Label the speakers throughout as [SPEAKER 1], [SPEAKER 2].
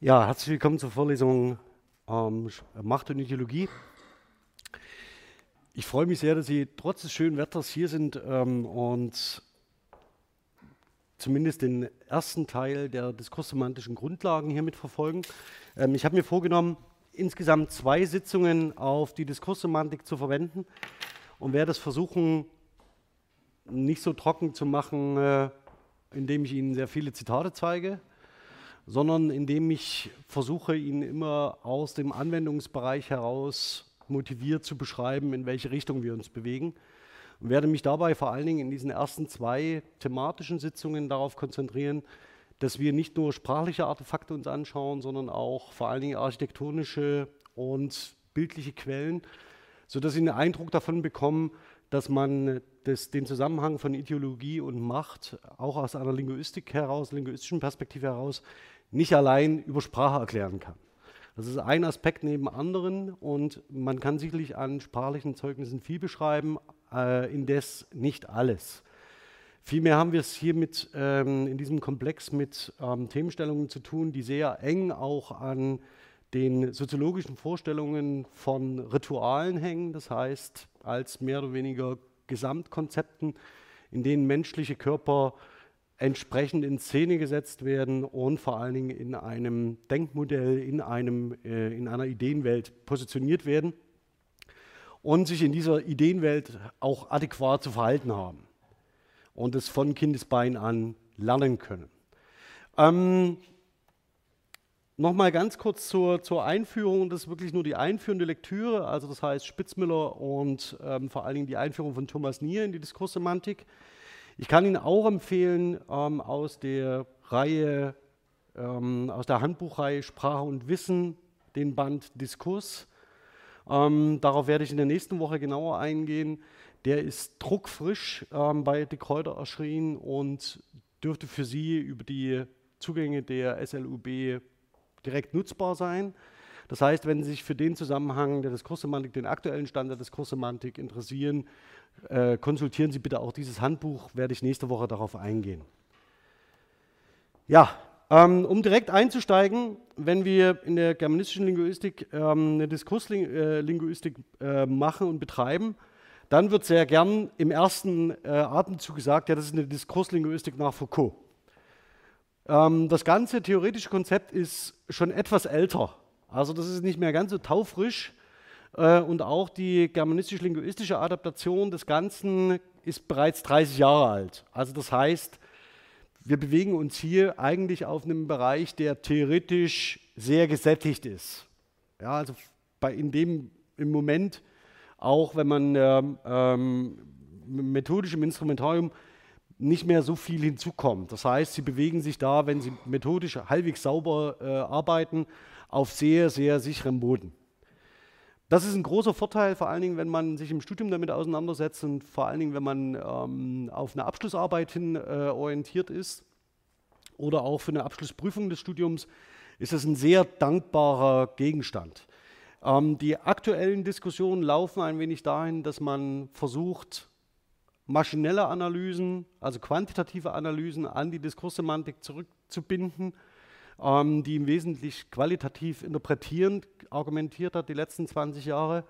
[SPEAKER 1] Ja, herzlich willkommen zur Vorlesung ähm, Macht und Ideologie. Ich freue mich sehr, dass Sie trotz des schönen Wetters hier sind ähm, und zumindest den ersten Teil der diskurssemantischen Grundlagen hier mitverfolgen. Ähm, ich habe mir vorgenommen, insgesamt zwei Sitzungen auf die Diskurssemantik zu verwenden und werde es versuchen, nicht so trocken zu machen, äh, indem ich Ihnen sehr viele Zitate zeige, sondern indem ich versuche, ihn immer aus dem Anwendungsbereich heraus motiviert zu beschreiben, in welche Richtung wir uns bewegen. Und werde mich dabei vor allen Dingen in diesen ersten zwei thematischen Sitzungen darauf konzentrieren, dass wir nicht nur sprachliche Artefakte uns anschauen, sondern auch vor allen Dingen architektonische und bildliche Quellen, sodass Sie einen Eindruck davon bekommen, dass man das, den Zusammenhang von Ideologie und Macht auch aus einer Linguistik heraus, linguistischen Perspektive heraus, nicht allein über Sprache erklären kann. Das ist ein Aspekt neben anderen und man kann sicherlich an sprachlichen Zeugnissen viel beschreiben, äh, indes nicht alles. Vielmehr haben wir es hier mit, ähm, in diesem Komplex mit ähm, Themenstellungen zu tun, die sehr eng auch an den soziologischen Vorstellungen von Ritualen hängen, das heißt als mehr oder weniger Gesamtkonzepten, in denen menschliche Körper entsprechend in Szene gesetzt werden und vor allen Dingen in einem Denkmodell, in, einem, äh, in einer Ideenwelt positioniert werden und sich in dieser Ideenwelt auch adäquat zu verhalten haben und es von Kindesbein an lernen können. Ähm, Nochmal ganz kurz zur, zur, Einführung, das ist wirklich nur die einführende Lektüre, also das heißt Spitzmüller und ähm, vor allen Dingen die Einführung von Thomas Nier in die Diskurssemantik. Ich kann Ihnen auch empfehlen, ähm, aus der Reihe, ähm, aus der Handbuchreihe Sprache und Wissen, den Band Diskurs. Ähm, darauf werde ich in der nächsten Woche genauer eingehen. Der ist druckfrisch ähm, bei De Kräuter erschienen und dürfte für Sie über die Zugänge der SLUB direkt nutzbar sein. Das heißt, wenn Sie sich für den Zusammenhang der Diskurssemantik, den aktuellen Stand der Diskurssemantik interessieren, äh, konsultieren Sie bitte auch dieses Handbuch, werde ich nächste Woche darauf eingehen. Ja, ähm, um einzusteigen, wenn wir in der germanistischen Linguistik ähm, eine Diskurslinguistik äh, machen und betreiben, dann wird sehr gern im ersten äh, Atemzug gesagt, ja, das ist eine Diskurslinguistik nach Foucault. Ähm, das ganze theoretische Konzept ist schon etwas älter. Also das ist nicht mehr ganz so taufrisch. Äh, und auch die germanistisch-linguistische Adaptation des Ganzen ist bereits 30 Jahre alt. Also das heißt, wir bewegen uns hier eigentlich auf einem Bereich, der theoretisch sehr gesättigt ist. Ja, also bei, in dem im Moment, auch wenn man ähm, ähm, methodisch im Instrumentarium nicht mehr so viel hinzukommt. Das heißt, sie bewegen sich da, wenn sie methodisch halbwegs sauber äh, arbeiten, auf sehr, sehr sicherem Boden. Das ist ein großer Vorteil, vor allen Dingen, wenn man sich im Studium damit auseinandersetzt und vor allen Dingen, wenn man ähm, auf eine Abschlussarbeit hin äh, orientiert ist oder auch für eine Abschlussprüfung des Studiums, ist es ein sehr dankbarer Gegenstand. Ähm, die aktuellen Diskussionen laufen ein wenig dahin, dass man versucht, maschinelle Analysen, also quantitative Analysen an die Diskurssemantik zurückzubinden ähm, die im Wesentlichen qualitativ interpretierend argumentiert hat die letzten 20 Jahre.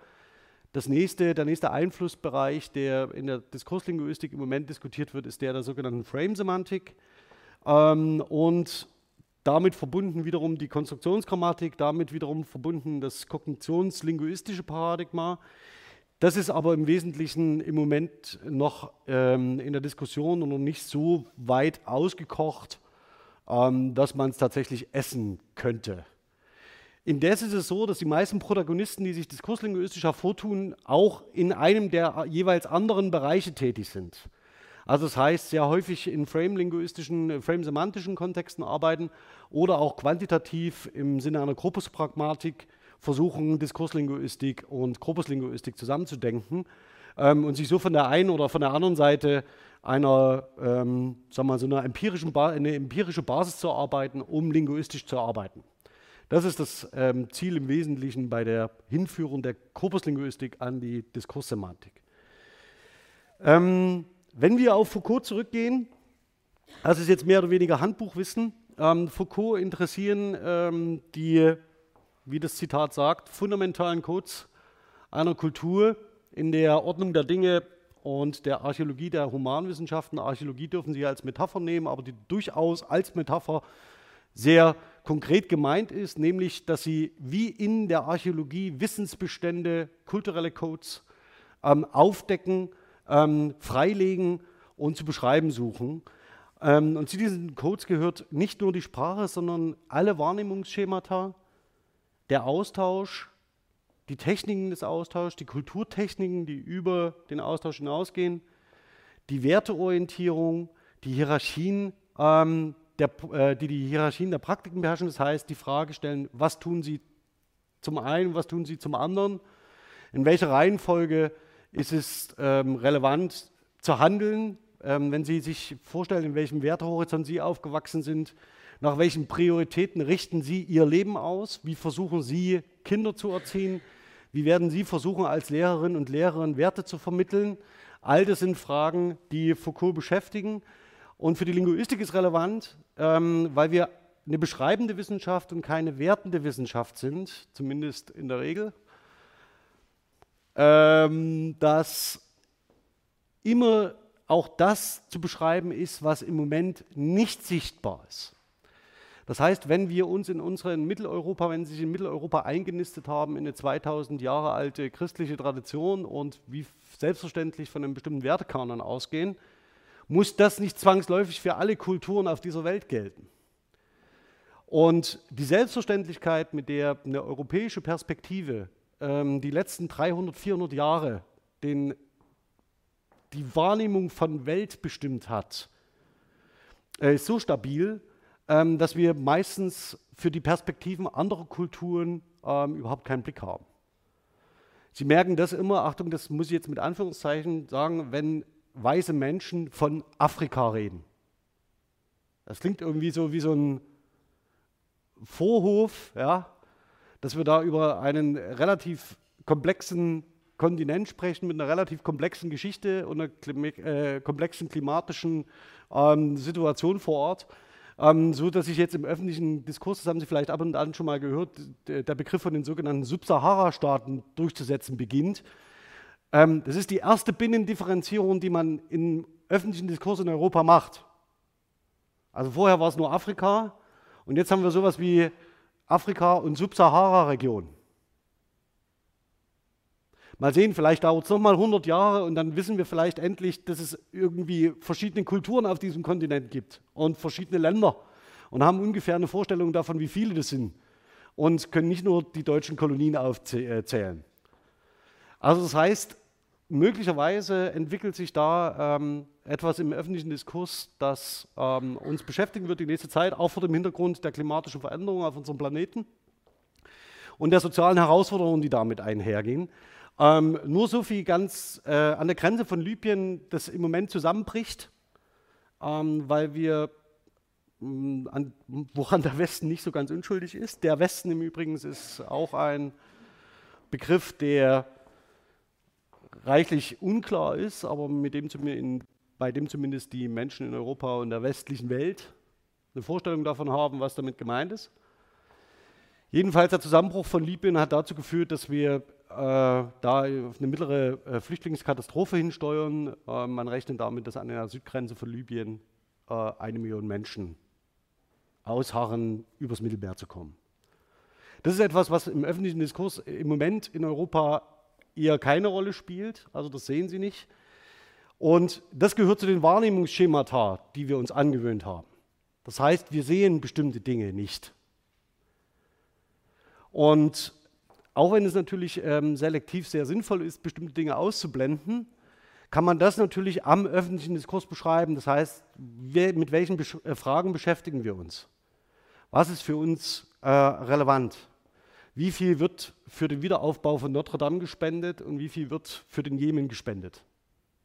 [SPEAKER 1] Das nächste, der nächste Einflussbereich, der in der Diskurslinguistik im Moment diskutiert wird, ist der der sogenannten Frame-Semantik. Ähm, und damit verbunden wiederum die Konstruktionsgrammatik, damit wiederum verbunden das kognitionslinguistische Paradigma. Das ist aber im Wesentlichen im Moment noch ähm, in der Diskussion und noch nicht so weit ausgekocht, ähm, dass man es tatsächlich essen könnte. Indes ist es so, dass die meisten Protagonisten, die sich diskurslinguistisch hervortun, auch in einem der jeweils anderen Bereiche tätig sind. Also das heißt, sehr häufig in frame-linguistischen, frame-semantischen Kontexten arbeiten oder auch quantitativ im Sinne einer Korpuspragmatik versuchen, Diskurslinguistik und Korpuslinguistik zusammenzudenken ähm, und sich so von der einen oder von der anderen Seite einer, ähm, sagen wir so einer empirischen eine empirische Basis zu erarbeiten, um linguistisch zu arbeiten. Das ist das ähm, Ziel im Wesentlichen bei der Hinführung der Korpuslinguistik an die Diskurssemantik. Ähm, wenn wir auf Foucault zurückgehen, das ist jetzt mehr oder weniger Handbuchwissen, ähm, Foucault interessieren ähm, die, wie das Zitat sagt, fundamentalen Codes einer Kultur in der Ordnung der Dinge und der Archäologie der Humanwissenschaften. Archäologie dürfen Sie als Metapher nehmen, aber die durchaus als Metapher sehr konkret gemeint ist, nämlich dass sie wie in der Archäologie Wissensbestände, kulturelle Codes ähm, aufdecken, ähm, freilegen und zu beschreiben suchen. Ähm, und zu diesen Codes gehört nicht nur die Sprache, sondern alle Wahrnehmungsschemata, der Austausch, die Techniken des Austauschs, die Kulturtechniken, die über den Austausch hinausgehen, die Werteorientierung, die Hierarchien, ähm, der, äh, die die Hierarchien der Praktiken beherrschen. Das heißt, die Frage stellen, was tun sie zum einen, was tun sie zum anderen, in welcher Reihenfolge ist es ähm, relevant zu handeln, ähm, wenn Sie sich vorstellen, in welchem Wertehorizont Sie aufgewachsen sind, nach welchen Prioritäten richten Sie Ihr Leben aus, wie versuchen Sie Kinder zu erziehen, wie werden Sie versuchen, als Lehrerin und Lehrerin Werte zu vermitteln? All das sind Fragen, die Foucault beschäftigen. Und für die Linguistik ist relevant, ähm, weil wir eine beschreibende Wissenschaft und keine wertende Wissenschaft sind, zumindest in der Regel, ähm, dass immer auch das zu beschreiben ist, was im Moment nicht sichtbar ist. Das heißt, wenn wir uns in unseren Mitteleuropa, wenn Sie sich in Mitteleuropa eingenistet haben in eine 2000 Jahre alte christliche Tradition und wie selbstverständlich von einem bestimmten Wertekanon ausgehen, muss das nicht zwangsläufig für alle Kulturen auf dieser Welt gelten. Und die Selbstverständlichkeit, mit der eine europäische Perspektive ähm, die letzten 300, 400 Jahre den, die Wahrnehmung von Welt bestimmt hat, äh, ist so stabil, ähm, dass wir meistens für die Perspektiven anderer Kulturen ähm, überhaupt keinen Blick haben. Sie merken das immer, Achtung, das muss ich jetzt mit Anführungszeichen sagen, wenn weiße Menschen von Afrika reden. Das klingt irgendwie so wie so ein Vorhof, ja, dass wir da über einen relativ komplexen Kontinent sprechen mit einer relativ komplexen Geschichte und einer äh, komplexen klimatischen ähm, Situation vor Ort. Ähm, so dass sich jetzt im öffentlichen Diskurs, das haben Sie vielleicht ab und an schon mal gehört, der Begriff von den sogenannten Subsahara-Staaten durchzusetzen beginnt. Ähm, das ist die erste Binnendifferenzierung, die man im öffentlichen Diskurs in Europa macht. Also vorher war es nur Afrika und jetzt haben wir sowas wie Afrika und Subsahara-Region. Mal sehen, vielleicht dauert es nochmal 100 Jahre und dann wissen wir vielleicht endlich, dass es irgendwie verschiedene Kulturen auf diesem Kontinent gibt und verschiedene Länder und haben ungefähr eine Vorstellung davon, wie viele das sind und können nicht nur die deutschen Kolonien aufzählen. Also das heißt, möglicherweise entwickelt sich da ähm, etwas im öffentlichen Diskurs, das ähm, uns beschäftigen wird die nächste Zeit, auch vor dem Hintergrund der klimatischen Veränderungen auf unserem Planeten und der sozialen Herausforderungen, die damit einhergehen. Ähm, nur so viel ganz äh, an der Grenze von Libyen, das im Moment zusammenbricht, ähm, weil wir, mh, mm, an, woran der Westen nicht so ganz unschuldig ist. Der Westen im Übrigen ist auch ein Begriff, der reichlich unklar ist, aber mit dem in, bei dem zumindest die Menschen in Europa und der westlichen Welt eine Vorstellung davon haben, was damit gemeint ist. Jedenfalls der Zusammenbruch von Libyen hat dazu geführt, dass wir da auf eine mittlere äh, Flüchtlingskatastrophe hinsteuern. Äh, man rechnet damit, dass an der Südgrenze von Libyen äh, eine Million Menschen ausharren, übers Mittelmeer zu kommen. Das ist etwas, was im öffentlichen Diskurs im Moment in Europa eher keine Rolle spielt. Also das sehen Sie nicht. Und das gehört zu den Wahrnehmungsschemata, die wir uns angewöhnt haben. Das heißt, wir sehen bestimmte Dinge nicht. Und auch wenn es natürlich ähm, selektiv sehr sinnvoll ist, bestimmte Dinge auszublenden, kann man das natürlich am öffentlichen Diskurs beschreiben. Das heißt, wer, mit welchen Besch äh, Fragen beschäftigen wir uns? Was ist für uns äh, relevant? Wie viel wird für den Wiederaufbau von Notre Dame gespendet und wie viel wird für den Jemen gespendet?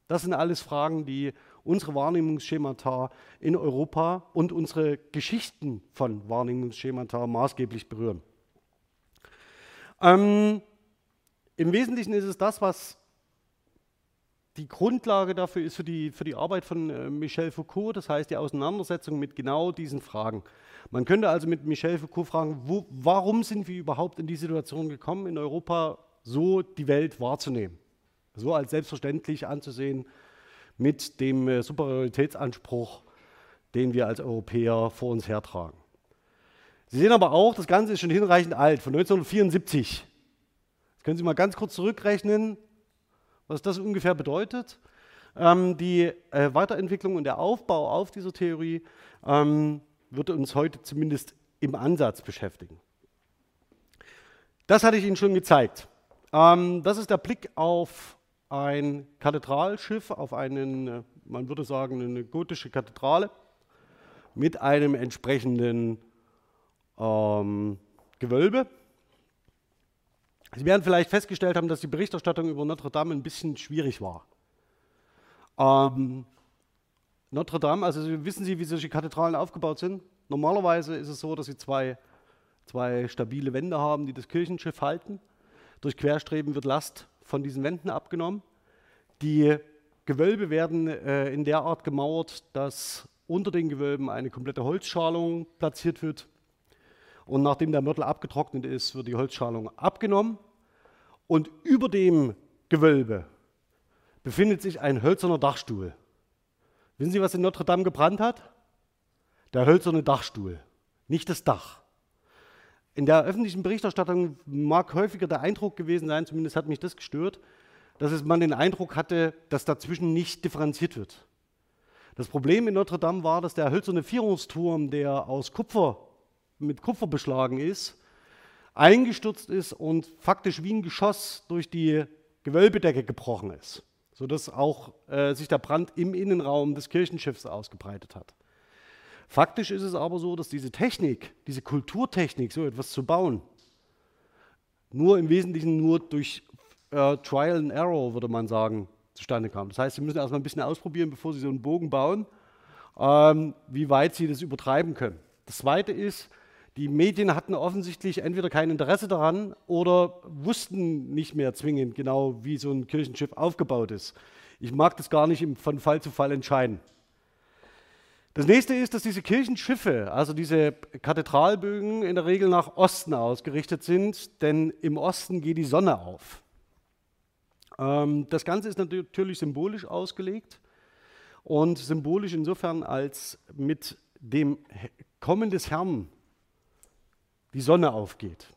[SPEAKER 1] Das sind alles Fragen, die unsere Wahrnehmungsschemata in Europa und unsere Geschichten von Wahrnehmungsschemata maßgeblich berühren. Ähm, Im Wesentlichen ist es das, was die Grundlage dafür ist für die, für die Arbeit von äh, Michel Foucault, das heißt die Auseinandersetzung mit genau diesen Fragen. Man könnte also mit Michel Foucault fragen, wo, warum sind wir überhaupt in die Situation gekommen, in Europa so die Welt wahrzunehmen, so als selbstverständlich anzusehen mit dem äh, Superioritätsanspruch, den wir als Europäer vor uns hertragen. Sie sehen aber auch, das Ganze ist schon hinreichend alt, von 1974. Jetzt können Sie mal ganz kurz zurückrechnen, was das ungefähr bedeutet. Ähm, die äh, Weiterentwicklung und der Aufbau auf dieser Theorie ähm, wird uns heute zumindest im Ansatz beschäftigen. Das hatte ich Ihnen schon gezeigt. Ähm, das ist der Blick auf ein Kathedralschiff, auf einen, äh, man würde sagen, eine gotische Kathedrale mit einem entsprechenden ähm, Gewölbe. Sie werden vielleicht festgestellt haben, dass die Berichterstattung über Notre Dame ein bisschen schwierig war. Ähm, Notre Dame, also wissen Sie, wie solche Kathedralen aufgebaut sind? Normalerweise ist es so, dass sie zwei, zwei stabile Wände haben, die das Kirchenschiff halten. Durch Querstreben wird Last von diesen Wänden abgenommen. Die Gewölbe werden äh, in der Art gemauert, dass unter den Gewölben eine komplette Holzschalung platziert wird. Und nachdem der Mörtel abgetrocknet ist, wird die Holzschalung abgenommen. Und über dem Gewölbe befindet sich ein hölzerner Dachstuhl. Wissen Sie, was in Notre Dame gebrannt hat? Der hölzerne Dachstuhl, nicht das Dach. In der öffentlichen Berichterstattung mag häufiger der Eindruck gewesen sein, zumindest hat mich das gestört, dass man den Eindruck hatte, dass dazwischen nicht differenziert wird. Das Problem in Notre Dame war, dass der hölzerne Vierungsturm, der aus Kupfer, mit Kupfer beschlagen ist, eingestürzt ist und faktisch wie ein Geschoss durch die Gewölbedecke gebrochen ist sodass auch äh, sich der Brand im Innenraum des Kirchenschiffs ausgebreitet hat. Faktisch ist es aber so, dass diese Technik, diese Kulturtechnik, so etwas zu bauen, nur im Wesentlichen nur durch äh, Trial and Error, würde man sagen, zustande kam. Das heißt, Sie müssen erstmal ein bisschen ausprobieren, bevor Sie so einen Bogen bauen, ähm, wie weit Sie das übertreiben können. Das Zweite ist, die Medien hatten offensichtlich entweder kein Interesse daran oder wussten nicht mehr zwingend genau, wie so ein Kirchenschiff aufgebaut ist. Ich mag das gar nicht von Fall zu Fall entscheiden. Das nächste ist, dass diese Kirchenschiffe, also diese Kathedralbögen, in der Regel nach Osten ausgerichtet sind, denn im Osten geht die Sonne auf. Ähm, das Ganze ist natürlich symbolisch ausgelegt und symbolisch insofern, als mit dem Kommen des Herrn die Sonne aufgeht.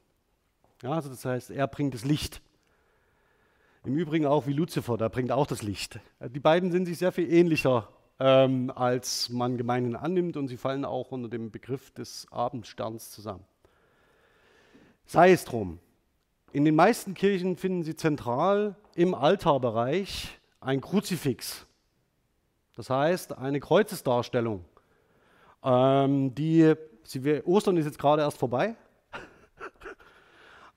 [SPEAKER 1] Ja, also das heißt, er bringt das Licht. Im Übrigen auch wie Luzifer, der bringt auch das Licht. Die beiden sind sich sehr viel ähnlicher, ähm, als man gemeinhin annimmt und sie fallen auch unter dem Begriff des Abendsterns zusammen. Sei es drum. In den meisten Kirchen finden Sie zentral im Altarbereich ein Kruzifix. Das heißt, eine Kreuzesdarstellung. Ähm, die, Sie, Ostern ist jetzt gerade erst vorbei.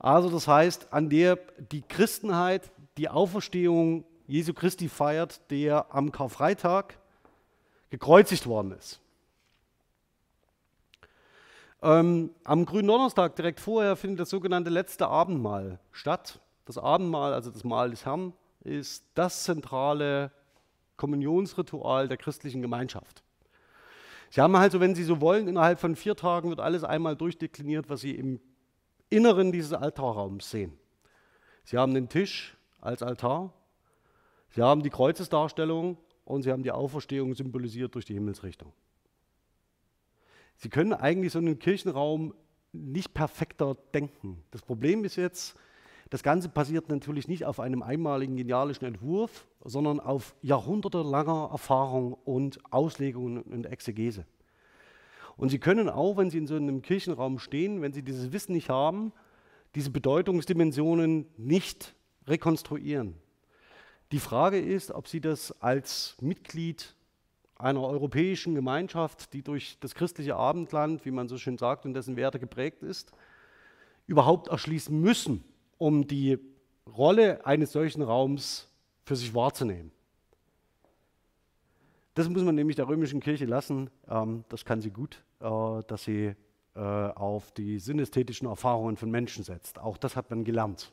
[SPEAKER 1] Also das heißt, an der die Christenheit die Auferstehung Jesu Christi feiert, der am Karfreitag gekreuzigt worden ist. Ähm, am grünen Donnerstag direkt vorher findet das sogenannte letzte Abendmahl statt. Das Abendmahl, also das Mahl des Herrn, ist das zentrale Kommunionsritual der christlichen Gemeinschaft. Sie haben also, wenn Sie so wollen, innerhalb von vier Tagen wird alles einmal durchdekliniert, was Sie im Inneren dieses Altarraums sehen. Sie haben den Tisch als Altar, Sie haben die Kreuzesdarstellung und Sie haben die Auferstehung symbolisiert durch die Himmelsrichtung. Sie können eigentlich so einen Kirchenraum nicht perfekter denken. Das Problem ist jetzt, das Ganze basiert natürlich nicht auf einem einmaligen genialischen Entwurf, sondern auf jahrhundertelanger Erfahrung und Auslegung und Exegese. Und Sie können auch, wenn Sie in so einem Kirchenraum stehen, wenn Sie dieses Wissen nicht haben, diese Bedeutungsdimensionen nicht rekonstruieren. Die Frage ist, ob Sie das als Mitglied einer europäischen Gemeinschaft, die durch das christliche Abendland, wie man so schön sagt, und dessen Werte geprägt ist, überhaupt erschließen müssen, um die Rolle eines solchen Raums für sich wahrzunehmen. Das muss man nämlich der römischen Kirche lassen. Ähm, das kann sie gut, äh, dass sie äh, auf die synästhetischen Erfahrungen von Menschen setzt. Auch das hat man gelernt.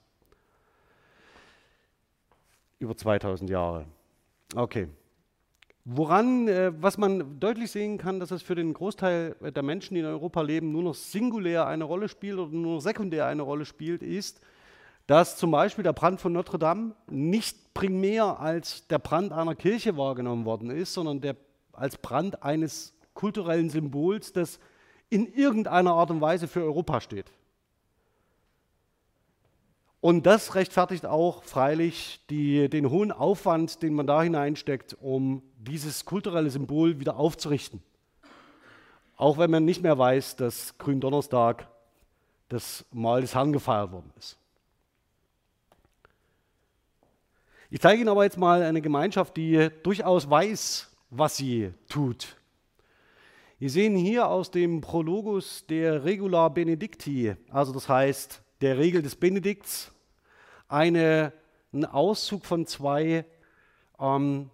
[SPEAKER 1] Über 2000 Jahre. Okay. Woran, äh, was man deutlich sehen kann, dass es für den Großteil der Menschen, die in Europa leben, nur noch singulär eine Rolle spielt oder nur noch sekundär eine Rolle spielt, ist, dass zum Beispiel der Brand von Notre Dame nicht primär als der Brand einer Kirche wahrgenommen worden ist, sondern der, als Brand eines kulturellen Symbols, das in irgendeiner Art und Weise für Europa steht. Und das rechtfertigt auch freilich die, den hohen Aufwand, den man da hineinsteckt, um dieses kulturelle Symbol wieder aufzurichten. Auch wenn man nicht mehr weiß, dass Gründonnerstag das Mal des Herrn gefeiert worden ist. Ich zeige Ihnen aber jetzt mal eine Gemeinschaft, die durchaus weiß, was sie tut. Wir sehen hier aus dem Prologus der Regula Benedicti, also das heißt der Regel des Benedikts, eine, einen Auszug von zwei ähm,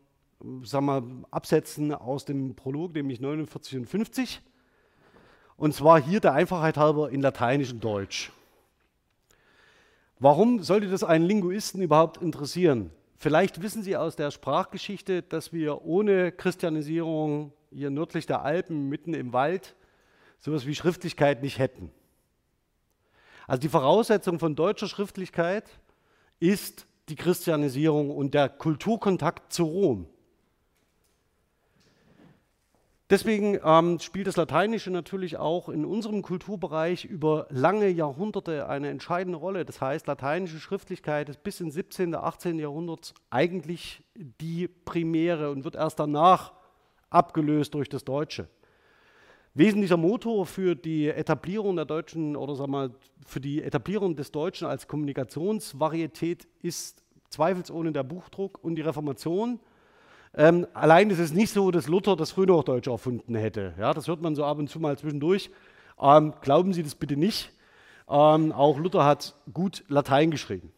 [SPEAKER 1] sagen wir, Absätzen aus dem Prolog, nämlich 49 und 50. Und zwar hier der Einfachheit halber in Lateinisch und Deutsch. Warum sollte das einen Linguisten überhaupt interessieren? Vielleicht wissen Sie aus der Sprachgeschichte, dass wir ohne Christianisierung hier nördlich der Alpen, mitten im Wald, sowas wie Schriftlichkeit nicht hätten. Also die Voraussetzung von deutscher Schriftlichkeit ist die Christianisierung und der Kulturkontakt zu Rom. Deswegen ähm, spielt das Lateinische natürlich auch in unserem Kulturbereich über lange Jahrhunderte eine entscheidende Rolle. Das heißt, lateinische Schriftlichkeit ist bis ins 17., 18. Jahrhundert eigentlich die primäre und wird erst danach abgelöst durch das Deutsche. Wesentlicher Motor für die Etablierung der deutschen oder sagen wir, für die Etablierung des Deutschen als Kommunikationsvarietät ist zweifelsohne der Buchdruck und die Reformation. Ähm, allein ist es nicht so, dass Luther das Frühhochdeutsche erfunden hätte. Ja, das hört man so ab und zu mal zwischendurch. Ähm, glauben Sie das bitte nicht. Ähm, auch Luther hat gut Latein geschrieben.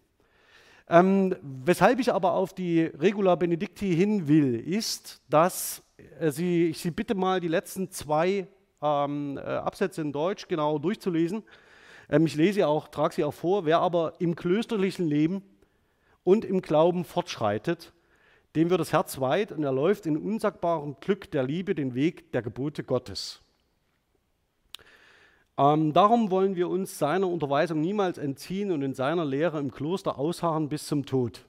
[SPEAKER 1] Ähm, weshalb ich aber auf die Regula Benedicti hin will, ist, dass äh, Sie, ich Sie bitte mal die letzten zwei ähm, äh, Absätze in Deutsch genau durchzulesen. Ähm, ich lese auch, trage sie auch vor. Wer aber im klösterlichen Leben und im Glauben fortschreitet, dem wird das Herz weit und er läuft in unsagbarem Glück der Liebe den Weg der Gebote Gottes. Ähm, darum wollen wir uns seiner Unterweisung niemals entziehen und in seiner Lehre im Kloster ausharren bis zum Tod.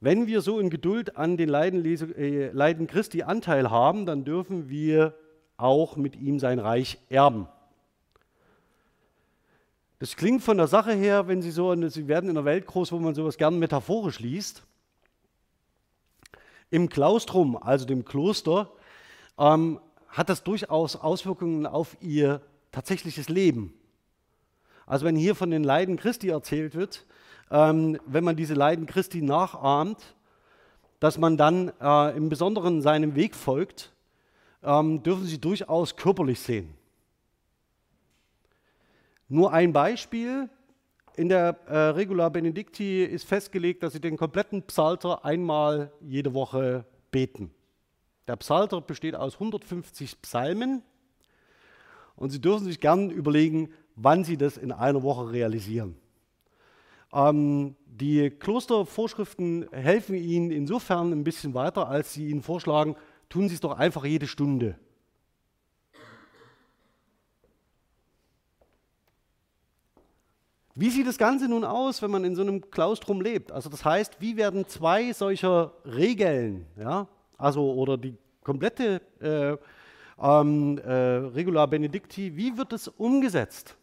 [SPEAKER 1] Wenn wir so in Geduld an den Leiden, äh, Leiden Christi Anteil haben, dann dürfen wir auch mit ihm sein Reich erben. Das klingt von der Sache her, wenn Sie so, Sie werden in einer Welt groß, wo man sowas gern metaphorisch liest. Im Klaustrum, also dem Kloster, ähm, hat das durchaus Auswirkungen auf ihr tatsächliches Leben. Also wenn hier von den Leiden Christi erzählt wird, ähm, wenn man diese Leiden Christi nachahmt, dass man dann äh, im Besonderen seinem Weg folgt ähm, dürfen Sie durchaus körperlich sehen. Nur ein Beispiel. In der äh, Regula Benedicti ist festgelegt, dass Sie den kompletten Psalter einmal jede Woche beten. Der Psalter besteht aus 150 Psalmen und Sie dürfen sich gern überlegen, wann Sie das in einer Woche realisieren. Ähm, die Klostervorschriften helfen Ihnen insofern ein bisschen weiter, als sie Ihnen vorschlagen, tun Sie es doch einfach jede Stunde. Wie sieht das Ganze nun aus, wenn man in so einem Klaustrum lebt? Also das heißt, wie werden zwei solcher Regeln, ja, also oder die komplette äh, ähm, äh, Regula Benedicti, wie wird es umgesetzt?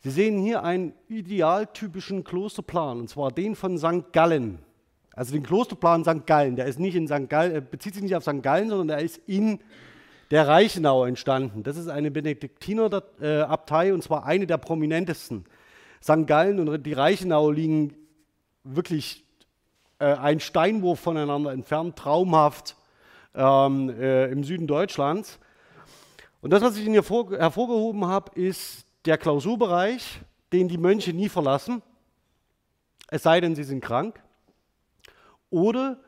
[SPEAKER 1] Sie sehen hier einen idealtypischen Klosterplan, und zwar den von St. Gallen. Also den Klosterplan St. Gallen, der ist nicht in St. Gallen, bezieht sich nicht auf St. Gallen, sondern der ist in der Reichenau entstanden. Das ist eine Benediktinerabtei und zwar eine der prominentesten. St. Gallen und die Reichenau liegen wirklich äh, ein Steinwurf voneinander entfernt, traumhaft ähm, äh, im Süden Deutschlands. Und das, was ich Ihnen hier vor, hervorgehoben habe, ist der Klausurbereich, den die Mönche nie verlassen, es sei denn, sie sind krank. Oder,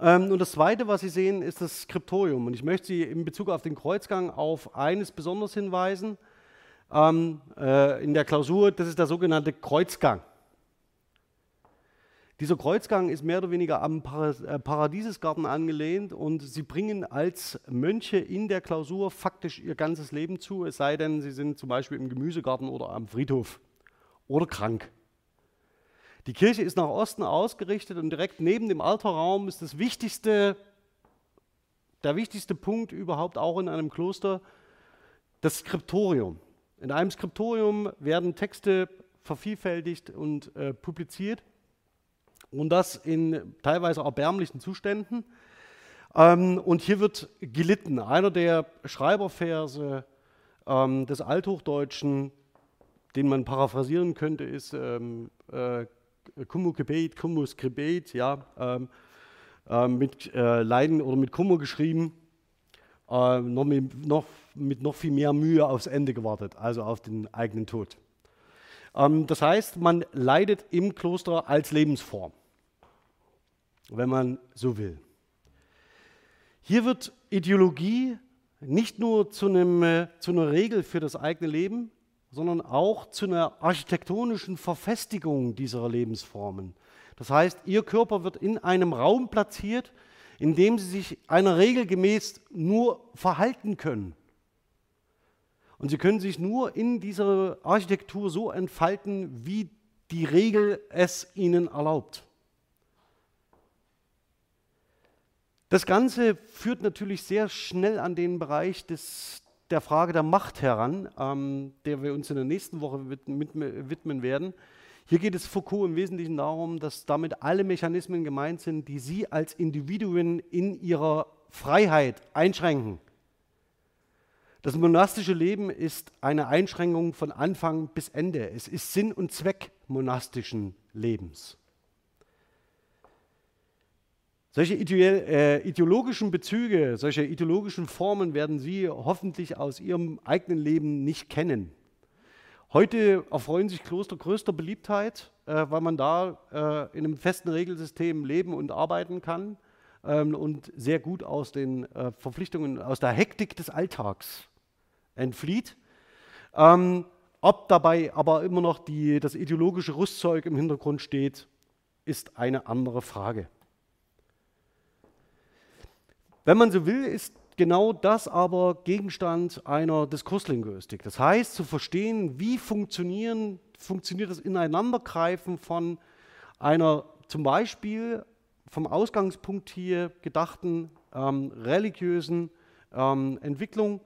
[SPEAKER 1] ähm, und das Zweite, was Sie sehen, ist das Skriptorium. Und ich möchte Sie in Bezug auf den Kreuzgang auf eines besonders hinweisen. Ähm, äh, in der Klausur, das ist der sogenannte Kreuzgang. Dieser Kreuzgang ist mehr oder weniger am äh, Paradiesesgarten angelehnt und sie bringen als Mönche in der Klausur faktisch ihr ganzes Leben zu, es sei denn, sie sind zum Beispiel im Gemüsegarten oder am Friedhof oder krank. Die Kirche ist nach Osten ausgerichtet und direkt neben dem Altarraum ist das wichtigste, der wichtigste Punkt überhaupt auch in einem Kloster das Skriptorium. In einem Skriptorium werden Texte vervielfältigt und äh, publiziert und das in teilweise erbärmlichen Zuständen. Ähm, und hier wird gelitten. Einer der Schreiberverse ähm, des Althochdeutschen, den man paraphrasieren könnte, ist ähm, äh, Kummu gebet, Kummu skribet, ja, ähm, äh, mit äh, Leiden oder mit Kummer geschrieben, äh, noch, mit, noch, mit noch viel mehr Mühe aufs Ende gewartet, also auf den eigenen Tod. Ähm, das heißt, man leidet im Kloster als Lebensform, wenn man so will. Hier wird Ideologie nicht nur zu, einem, äh, zu einer Regel für das eigene Leben, sondern auch zu einer architektonischen Verfestigung dieser Lebensformen. Das heißt, ihr Körper wird in einem Raum platziert, in dem sie sich einer Regel gemäß nur verhalten können. Und sie können sich nur in dieser Architektur so entfalten, wie die Regel es ihnen erlaubt. Das Ganze führt natürlich sehr schnell an den Bereich des, der Frage der Macht heran, ähm, der wir uns in der nächsten Woche widmen werden. Hier geht es Foucault im Wesentlichen darum, dass damit alle Mechanismen gemeint sind, die sie als Individuen in ihrer Freiheit einschränken. Das monastische Leben ist eine Einschränkung von Anfang bis Ende. Es ist Sinn und Zweck monastischen Lebens. Solche äh, ideologischen Bezüge, solche ideologischen Formen werden Sie hoffentlich aus Ihrem eigenen Leben nicht kennen. Heute erfreuen sich Kloster größter Beliebtheit, äh, weil man da äh, in einem festen Regelsystem leben und arbeiten kann ähm, und sehr gut aus den Verpflichtungen, aus der Hektik des Alltags entflieht. Ähm, ob dabei aber immer noch die, das ideologische Rüstzeug im Hintergrund steht, ist eine andere Frage. Wenn man so will, ist genau das aber Gegenstand einer Diskurslinguistik. Das heißt, zu verstehen, wie funktionieren, funktioniert das Ineinandergreifen von einer zum Beispiel vom Ausgangspunkt hier gedachten ähm, religiösen ähm, Entwicklung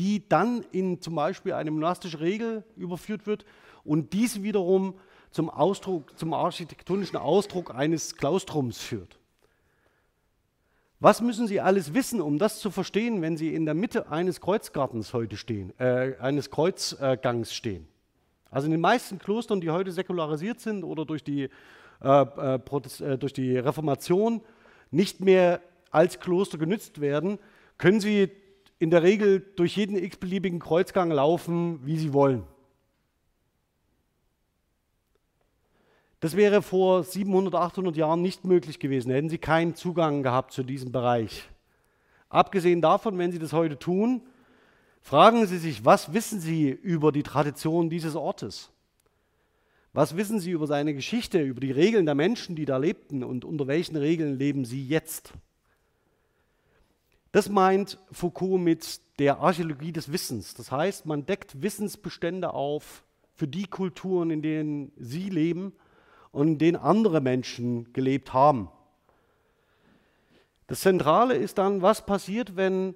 [SPEAKER 1] die dann in zum Beispiel eine monastische Regel überführt wird und diese wiederum zum, Ausdruck, zum architektonischen Ausdruck eines Klaustrums führt. Was müssen Sie alles wissen, um das zu verstehen, wenn Sie in der Mitte eines Kreuzgartens heute stehen, äh, eines Kreuzgangs stehen? Also in den meisten Klostern, die heute säkularisiert sind oder durch die, äh, äh, äh durch die Reformation nicht mehr als Kloster genützt werden, können Sie in der Regel durch jeden x-beliebigen Kreuzgang laufen, wie sie wollen. Das wäre vor 700, 800 Jahren nicht möglich gewesen. Hätten sie keinen Zugang gehabt zu diesem Bereich. Abgesehen davon, wenn sie das heute tun, fragen sie sich, was wissen sie über die Tradition dieses Ortes? Was wissen sie über seine Geschichte, über die Regeln der Menschen, die da lebten und unter welchen Regeln leben sie jetzt? Das meint Foucault mit der Archäologie des Wissens. Das heißt, man deckt Wissensbestände auf für die Kulturen, in denen sie leben und in denen andere Menschen gelebt haben. Das Zentrale ist dann, was passiert, wenn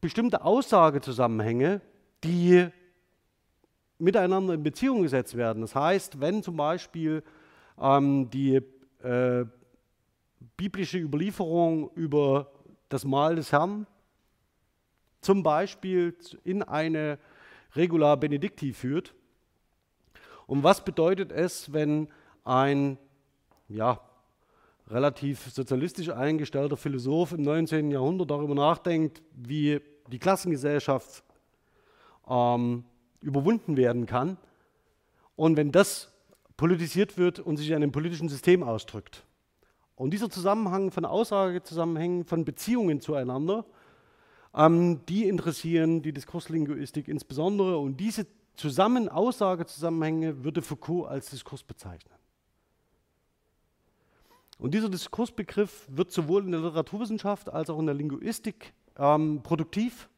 [SPEAKER 1] bestimmte Aussagezusammenhänge, die miteinander in Beziehung gesetzt werden. Das heißt, wenn zum Beispiel ähm, die äh, biblische Überlieferung über das Mahl des Herrn zum Beispiel in eine Regula Benedicti führt. Und was bedeutet es, wenn ein ja, relativ sozialistisch eingestellter Philosoph im 19. Jahrhundert darüber nachdenkt, wie die Klassengesellschaft ähm, überwunden werden kann und wenn das politisiert wird und sich in einem politischen System ausdrückt. Und dieser Zusammenhang von Aussagezusammenhängen, von Beziehungen zueinander, ähm, die interessieren die Diskurslinguistik insbesondere. Und diese zusammen Aussagezusammenhänge würde Foucault als Diskurs bezeichnen. Und dieser Diskursbegriff wird sowohl in der Literaturwissenschaft als auch in der Linguistik ähm, produktiv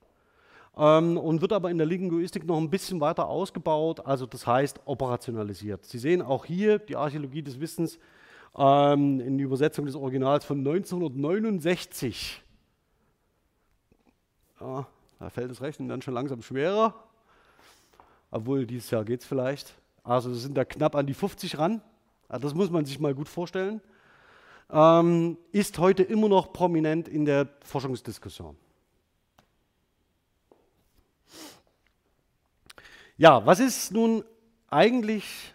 [SPEAKER 1] ähm, und wird aber in der Linguistik noch ein bisschen weiter ausgebaut, also das heißt operationalisiert. Sie sehen auch hier die Archäologie des Wissens ähm, in Übersetzung des Originals von 1969. Ja, da fällt das Rechnen dann schon langsam schwerer, obwohl dieses Jahr geht es vielleicht. Also sind da knapp an die 50 ran. Das muss man sich mal gut vorstellen. Ähm, ist heute immer noch prominent in der Forschungsdiskussion. Ja, was ist nun eigentlich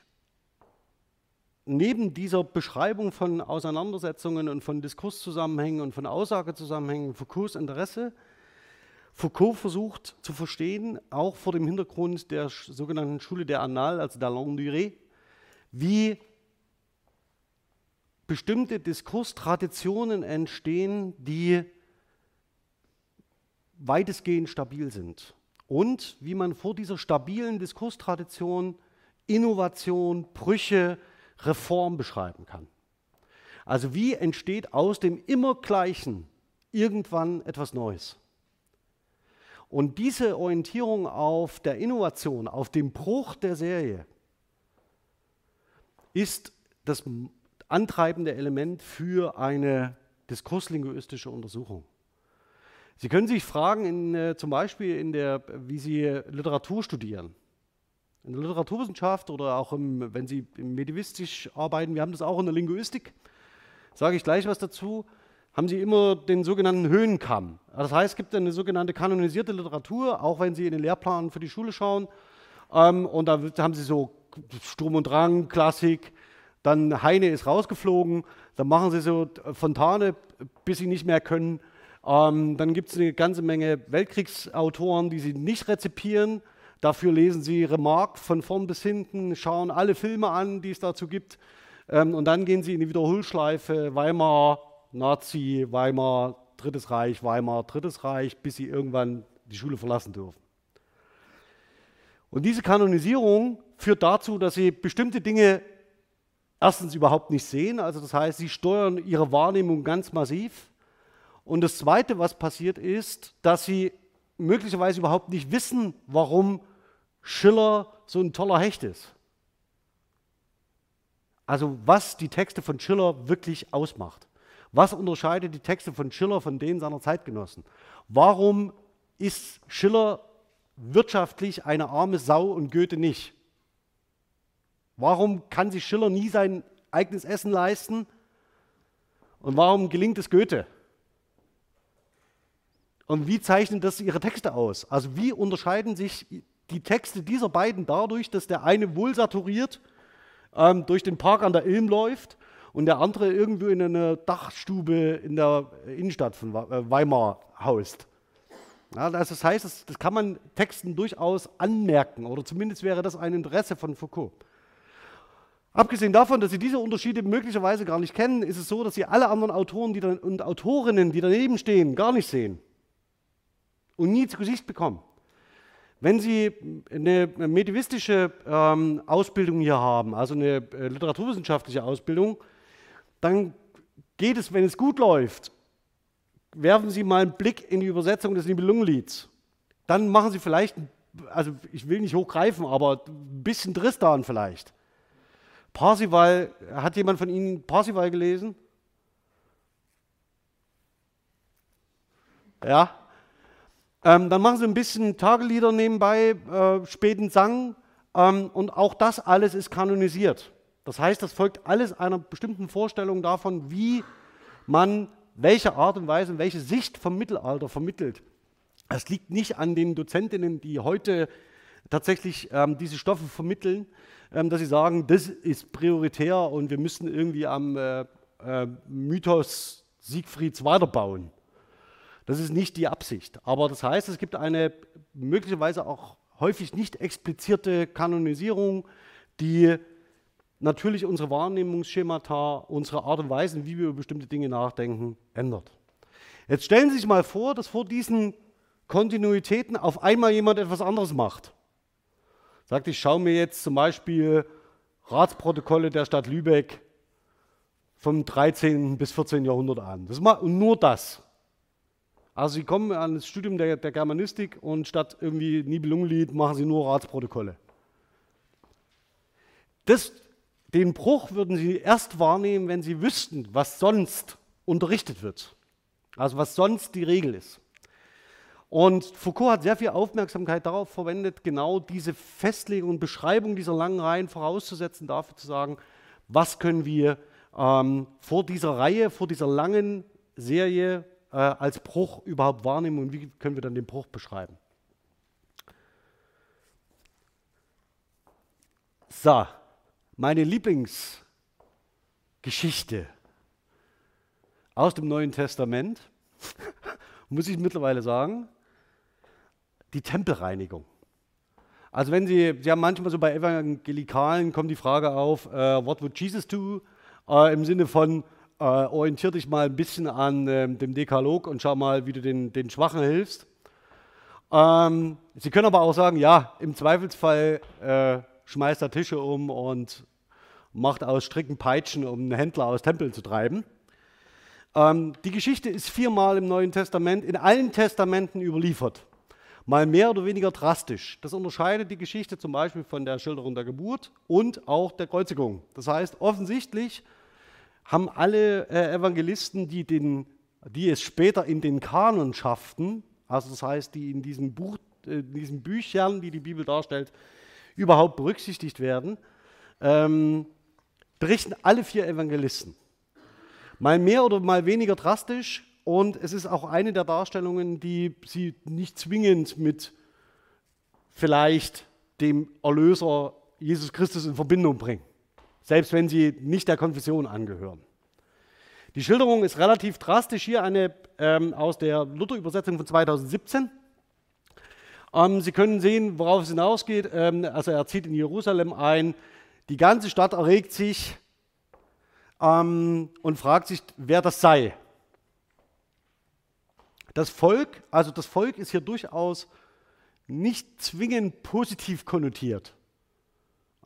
[SPEAKER 1] neben dieser Beschreibung von Auseinandersetzungen und von Diskurszusammenhängen und von Aussagezusammenhängen Foucaults Interesse? Foucault versucht zu verstehen, auch vor dem Hintergrund der sogenannten Schule der Annales, also der Longue Durée, wie bestimmte Diskurstraditionen entstehen, die weitestgehend stabil sind und wie man vor dieser stabilen Diskurstradition Innovation, Brüche, Reform beschreiben kann. Also wie entsteht aus dem immer Gleichen irgendwann etwas Neues? Und diese Orientierung auf der Innovation, auf dem Bruch der Serie, ist das antreibende Element für eine diskurslinguistische Untersuchung. Sie können sich fragen, in, äh, zum Beispiel, in der, wie Sie Literatur studieren. In der Literaturwissenschaft oder auch im, wenn Sie medivistisch arbeiten, wir haben das auch in der Linguistik, sage ich gleich was dazu, haben Sie immer den sogenannten Höhenkamm. Das heißt, es gibt eine sogenannte kanonisierte Literatur, auch wenn Sie in den Lehrplan für die Schule schauen. Ähm, und da haben Sie so Sturm und Drang, Klassik, dann Heine ist rausgeflogen, dann machen Sie so Fontane, bis Sie nicht mehr können. Ähm, dann gibt es eine ganze Menge Weltkriegsautoren, die sie nicht rezipieren. Dafür lesen sie Remarque von vorn bis hinten, schauen alle Filme an, die es dazu gibt. Ähm, und dann gehen sie in die Wiederholschleife Weimar, Nazi, Weimar, Drittes Reich, Weimar, Drittes Reich, bis sie irgendwann die Schule verlassen dürfen. Und diese Kanonisierung führt dazu, dass sie bestimmte Dinge erstens überhaupt nicht sehen. Also das heißt, sie steuern ihre Wahrnehmung ganz massiv. Und das Zweite, was passiert ist, dass sie möglicherweise überhaupt nicht wissen, warum Schiller so ein toller Hecht ist. Also was die Texte von Schiller wirklich ausmacht. Was unterscheidet die Texte von Schiller von denen seiner Zeitgenossen? Warum ist Schiller wirtschaftlich eine arme Sau und Goethe nicht? Warum kann sich Schiller nie sein eigenes Essen leisten? Und warum gelingt es Goethe? Und wie zeichnen das ihre Texte aus? Also wie unterscheiden sich die Texte dieser beiden dadurch, dass der eine wohl saturiert ähm, durch den Park an der Ilm läuft und der andere irgendwo in einer Dachstube in der Innenstadt von äh, Weimar haust? Ja, also das heißt, das, das kann man Texten durchaus anmerken oder zumindest wäre das ein Interesse von Foucault. Abgesehen davon, dass Sie diese Unterschiede möglicherweise gar nicht kennen, ist es so, dass Sie alle anderen Autoren die dann, und Autorinnen, die daneben stehen, gar nicht sehen und nie zu Gesicht bekommen. Wenn Sie eine medivistische ähm, Ausbildung hier haben, also eine äh, literaturwissenschaftliche Ausbildung, dann geht es, wenn es gut läuft, werfen Sie mal einen Blick in die Übersetzung des Nibelungenlieds. Dann machen Sie vielleicht, also ich will nicht hochgreifen, aber ein bisschen Tristan vielleicht. Parsival, hat jemand von Ihnen Parsival gelesen? Ja, ähm, dann machen sie ein bisschen Tagelieder nebenbei, äh, späten Sang ähm, und auch das alles ist kanonisiert. Das heißt, das folgt alles einer bestimmten Vorstellung davon, wie man welche Art und Weise und welche Sicht vom Mittelalter vermittelt. Es liegt nicht an den Dozentinnen, die heute tatsächlich ähm, diese Stoffe vermitteln, ähm, dass sie sagen, das ist prioritär und wir müssen irgendwie am äh, äh, Mythos Siegfrieds weiterbauen. Das ist nicht die Absicht. Aber das heißt, es gibt eine möglicherweise auch häufig nicht explizierte Kanonisierung, die natürlich unsere Wahrnehmungsschemata, unsere Art und Weise, wie wir über bestimmte Dinge nachdenken, ändert. Jetzt stellen Sie sich mal vor, dass vor diesen Kontinuitäten auf einmal jemand etwas anderes macht. Sagt, ich schaue mir jetzt zum Beispiel Ratsprotokolle der Stadt Lübeck vom 13. bis 14. Jahrhundert an. Das ist nur das. Also sie kommen an das Studium der, der Germanistik und statt irgendwie Nibelungenlied machen sie nur Ratsprotokolle. Das, den Bruch würden sie erst wahrnehmen, wenn sie wüssten, was sonst unterrichtet wird. Also was sonst die Regel ist. Und Foucault hat sehr viel Aufmerksamkeit darauf verwendet, genau diese Festlegung und Beschreibung dieser langen Reihen vorauszusetzen, dafür zu sagen, was können wir ähm, vor dieser Reihe, vor dieser langen Serie äh, als Bruch überhaupt wahrnehmen und wie können wir dann den Bruch beschreiben. So, meine Lieblingsgeschichte aus dem Neuen Testament, muss ich mittlerweile sagen, die Tempelreinigung. Also wenn Sie, Sie haben manchmal so bei Evangelikalen kommt die Frage auf, uh, what would Jesus do? Uh, Im Sinne von, uh, orientier dich mal ein bisschen an uh, dem Dekalog und schau mal, wie du den, den Schwachen hilfst. Ähm, Sie können aber auch sagen, ja, im Zweifelsfall äh, schmeißt er Tische um und macht aus Stricken Peitschen, um einen Händler aus Tempeln zu treiben. Ähm, die Geschichte ist viermal im Neuen Testament, in allen Testamenten überliefert mal mehr oder weniger drastisch. Das unterscheidet die Geschichte zum Beispiel von der Schilderung der Geburt und auch der Kreuzigung. Das heißt, offensichtlich haben alle äh, Evangelisten, die, den, die es später in den Kanon schafften, also das heißt, die in diesen, Buch, äh, diesen Büchern, die die Bibel darstellt, überhaupt berücksichtigt werden, ähm, berichten alle vier Evangelisten. Mal mehr oder mal weniger drastisch, und es ist auch eine der Darstellungen, die sie nicht zwingend mit vielleicht dem Erlöser Jesus Christus in Verbindung bringen, selbst wenn sie nicht der Konfession angehören. Die Schilderung ist relativ drastisch. Hier eine ähm, aus der Luther-Übersetzung von 2017. Ähm, sie können sehen, worauf es hinausgeht. Ähm, also er zieht in Jerusalem ein. Die ganze Stadt erregt sich ähm, und fragt sich, wer das sei. Das Volk, also das Volk ist hier durchaus nicht zwingend positiv konnotiert.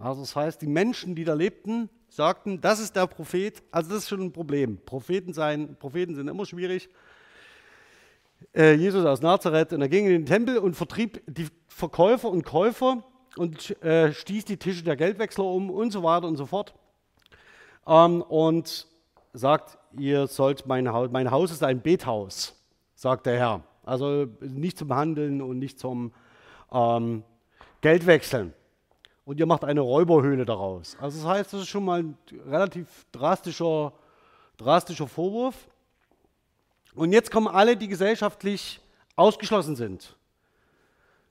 [SPEAKER 1] Also das heißt, die Menschen, die da lebten, sagten, das ist der Prophet. Also das ist schon ein Problem. Propheten, sein, Propheten sind immer schwierig. Äh, Jesus aus Nazareth und er ging in den Tempel und vertrieb die Verkäufer und Käufer und äh, stieß die Tische der Geldwechsler um und so weiter und so fort. Ähm, und sagt, ihr sollt mein Haus, mein Haus ist ein Bethaus sagt der Herr. Also nicht zum Handeln und nicht zum ähm, Geldwechseln. Und ihr macht eine Räuberhöhle daraus. Also das heißt, das ist schon mal ein relativ drastischer, drastischer Vorwurf. Und jetzt kommen alle, die gesellschaftlich ausgeschlossen sind.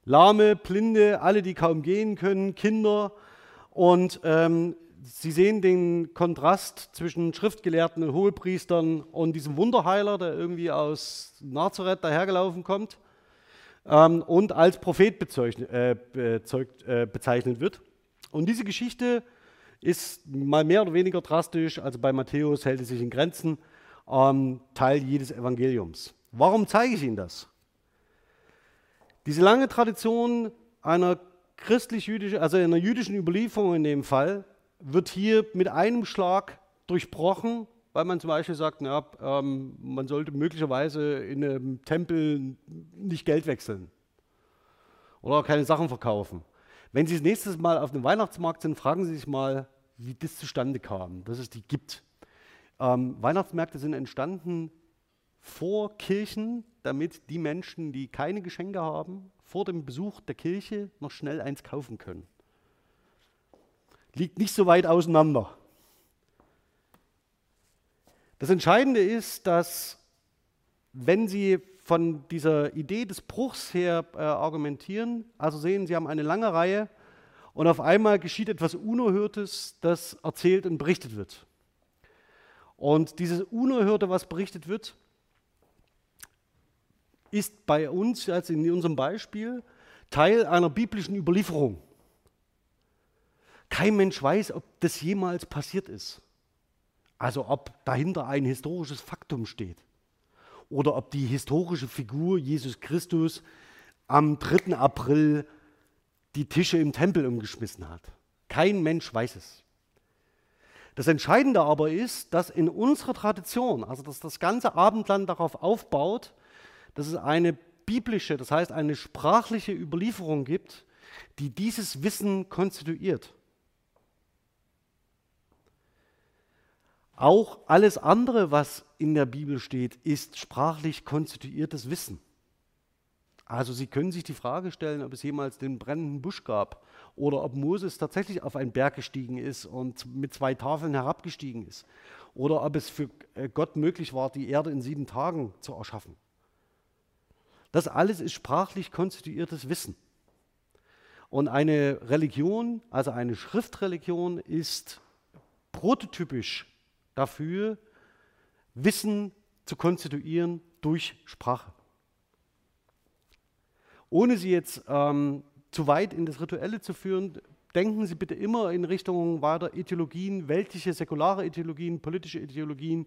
[SPEAKER 1] Lahme, Blinde, alle, die kaum gehen können, Kinder. Und ähm, Sie sehen den Kontrast zwischen Schriftgelehrten und Hohepriestern und diesem Wunderheiler, der irgendwie aus Nazareth dahergelaufen kommt ähm, und als Prophet bezeichnet, äh, bezeugt, äh, bezeichnet wird. Und diese Geschichte ist mal mehr oder weniger drastisch, also bei Matthäus hält es sich in Grenzen, ähm, Teil jedes Evangeliums. Warum zeige ich Ihnen das? Diese lange Tradition einer christlich-jüdischen, also einer jüdischen Überlieferung in dem Fall, wird hier mit einem Schlag durchbrochen, weil man zum Beispiel sagt, na, ähm, man sollte möglicherweise in einem Tempel nicht Geld wechseln oder keine Sachen verkaufen. Wenn Sie das nächste Mal auf dem Weihnachtsmarkt sind, fragen Sie sich mal, wie das zustande kam, dass es die gibt. Ähm, Weihnachtsmärkte sind entstanden vor Kirchen, damit die Menschen, die keine Geschenke haben, vor dem Besuch der Kirche noch schnell eins kaufen können liegt nicht so weit auseinander. Das Entscheidende ist, dass wenn Sie von dieser Idee des Bruchs her äh, argumentieren, also sehen, Sie haben eine lange Reihe und auf einmal geschieht etwas Unerhörtes, das erzählt und berichtet wird. Und dieses Unerhörte, was berichtet wird, ist bei uns, also in unserem Beispiel, Teil einer biblischen Überlieferung. Kein Mensch weiß, ob das jemals passiert ist. Also ob dahinter ein historisches Faktum steht. Oder ob die historische Figur Jesus Christus am 3. April die Tische im Tempel umgeschmissen hat. Kein Mensch weiß es. Das Entscheidende aber ist, dass in unserer Tradition, also dass das ganze Abendland darauf aufbaut, dass es eine biblische, das heißt eine sprachliche Überlieferung gibt, die dieses Wissen konstituiert. Auch alles andere, was in der Bibel steht, ist sprachlich konstituiertes Wissen. Also Sie können sich die Frage stellen, ob es jemals den brennenden Busch gab oder ob Moses tatsächlich auf einen Berg gestiegen ist und mit zwei Tafeln herabgestiegen ist oder ob es für äh, Gott möglich war, die Erde in sieben Tagen zu erschaffen. Das alles ist sprachlich konstituiertes Wissen. Und eine Religion, also eine Schriftreligion, ist prototypisch dafür, Wissen zu konstituieren durch Sprache. Ohne Sie jetzt ähm, zu weit in das Rituelle zu führen, denken Sie bitte immer in Richtung weiter Ideologien, weltliche, säkulare Ideologien, politische Ideologien,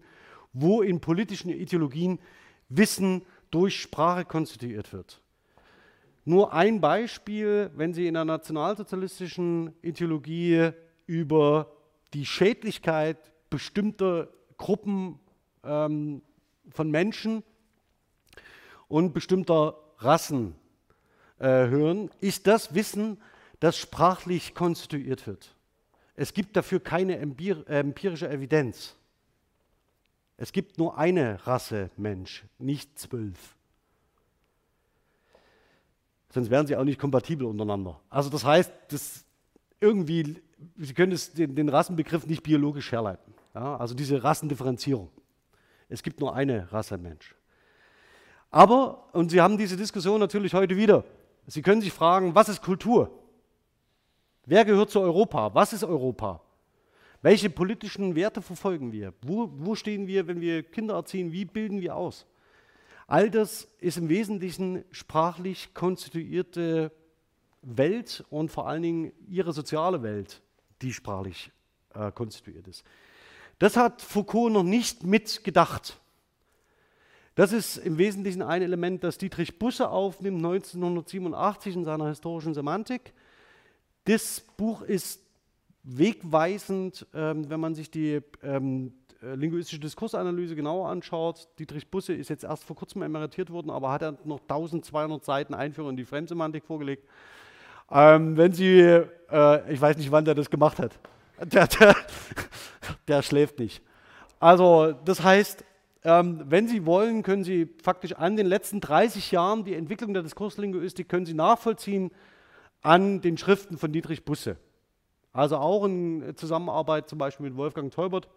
[SPEAKER 1] wo in politischen Ideologien Wissen durch Sprache konstituiert wird. Nur ein Beispiel, wenn Sie in der nationalsozialistischen Ideologie über die Schädlichkeit bestimmter Gruppen ähm, von Menschen und bestimmter Rassen äh, hören, ist das Wissen, das sprachlich konstituiert wird. Es gibt dafür keine empir empirische Evidenz. Es gibt nur eine Rasse Mensch, nicht zwölf. Sonst wären sie auch nicht kompatibel untereinander. Also das heißt, das irgendwie, Sie können es, den, den Rassenbegriff nicht biologisch herleiten. Ja, also diese Rassendifferenzierung. Es gibt nur eine Rasse Mensch. Aber, und Sie haben diese Diskussion natürlich heute wieder, Sie können sich fragen, was ist Kultur? Wer gehört zu Europa? Was ist Europa? Welche politischen Werte verfolgen wir? Wo, wo stehen wir, wenn wir Kinder erziehen? Wie bilden wir aus? All das ist im Wesentlichen sprachlich konstituierte Welt und vor allen Dingen ihre soziale Welt, die sprachlich äh, konstituiert ist. Das hat Foucault noch nicht mitgedacht. Das ist im Wesentlichen ein Element, das Dietrich Busse aufnimmt 1987 in seiner historischen Semantik. Das Buch ist wegweisend, ähm, wenn man sich die ähm, äh, linguistische Diskursanalyse genauer anschaut. Dietrich Busse ist jetzt erst vor kurzem emeritiert worden, aber hat er noch 1200 Seiten Einführung in die Fremdsemantik vorgelegt. Ähm, wenn Sie, äh, ich weiß nicht, wann der das gemacht hat, der, der, der schläft nicht. Also das heißt, ähm, wenn Sie wollen, können Sie faktisch an den letzten 30 Jahren die Entwicklung der Diskurslinguistik können Sie nachvollziehen an den Schriften von Dietrich Busse. Also auch in Zusammenarbeit zum Beispiel mit Wolfgang Teubert.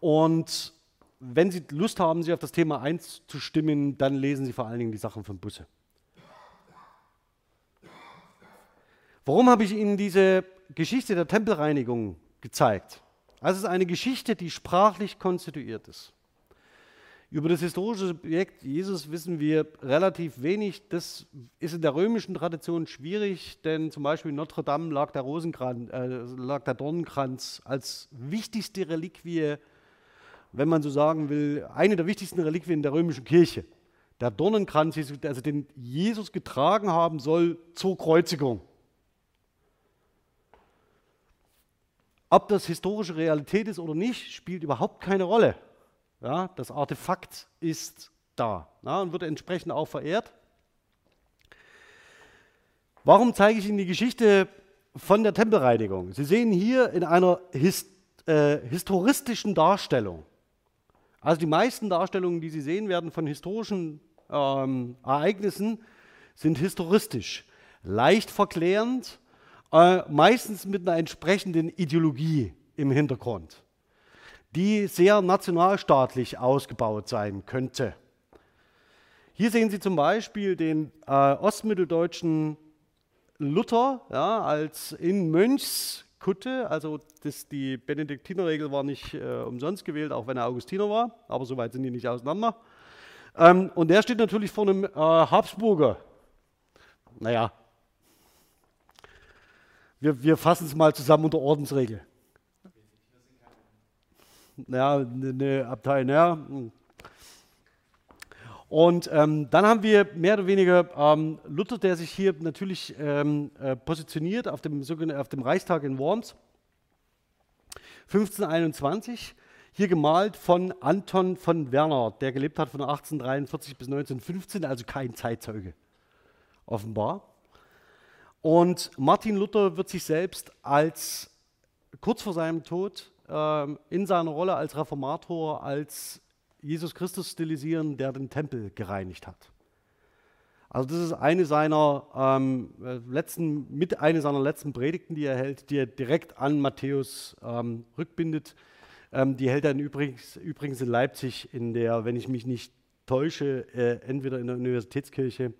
[SPEAKER 1] Und wenn Sie Lust haben, sich auf das Thema einzustimmen, dann lesen Sie vor allen Dingen die Sachen von Busse. Warum habe ich Ihnen diese Geschichte der Tempelreinigung gezeigt? Also es ist eine Geschichte, die sprachlich konstituiert ist. Über das historische Subjekt Jesus wissen wir relativ wenig. Das ist in der römischen Tradition schwierig, denn zum Beispiel in Notre Dame lag der, Rosenkranz, äh, lag der Dornenkranz als wichtigste Reliquie, wenn man so sagen will, eine der wichtigsten Reliquien der römischen Kirche. Der Dornenkranz, also den Jesus getragen haben soll zur Kreuzigung. Ob das historische Realität ist oder nicht, spielt überhaupt keine Rolle. Ja, das Artefakt ist da ja, und wird entsprechend auch verehrt. Warum zeige ich Ihnen die Geschichte von der Tempelreinigung? Sie sehen hier in einer his, äh, historistischen Darstellung. Also die meisten Darstellungen, die Sie sehen werden von historischen ähm, Ereignissen, sind historistisch, leicht verklärend, äh, meistens mit einer entsprechenden Ideologie im Hintergrund die sehr nationalstaatlich ausgebaut sein könnte. Hier sehen Sie zum Beispiel den äh, ostmitteldeutschen Luther ja, als in Mönchskutte, also das, die Benediktinerregel war nicht äh, umsonst gewählt, auch wenn er Augustiner war, aber soweit sind die nicht auseinander. Ähm, und der steht natürlich vor einem äh, Habsburger. Naja, wir, wir fassen es mal zusammen unter Ordensregel ja, eine Abtei, ja. Und ähm, dann haben wir mehr oder weniger ähm, Luther, der sich hier natürlich ähm, äh, positioniert auf dem, auf dem Reichstag in Worms. 1521, hier gemalt von Anton von Werner, der gelebt hat von 1843 bis 1915, also kein Zeitzeuge, offenbar. Und Martin Luther wird sich selbst als kurz vor seinem Tod äh, in seiner Rolle als Reformator, als Jesus Christus stilisieren, der den Tempel gereinigt hat. Also das ist eine seiner ähm, letzten, mit einer seiner letzten Predigten, die er hält, die er direkt an Matthäus ähm, rückbindet. Ähm, die hält er übrigens, übrigens in Leipzig in der, wenn ich mich nicht täusche, äh, entweder in der Universitätskirche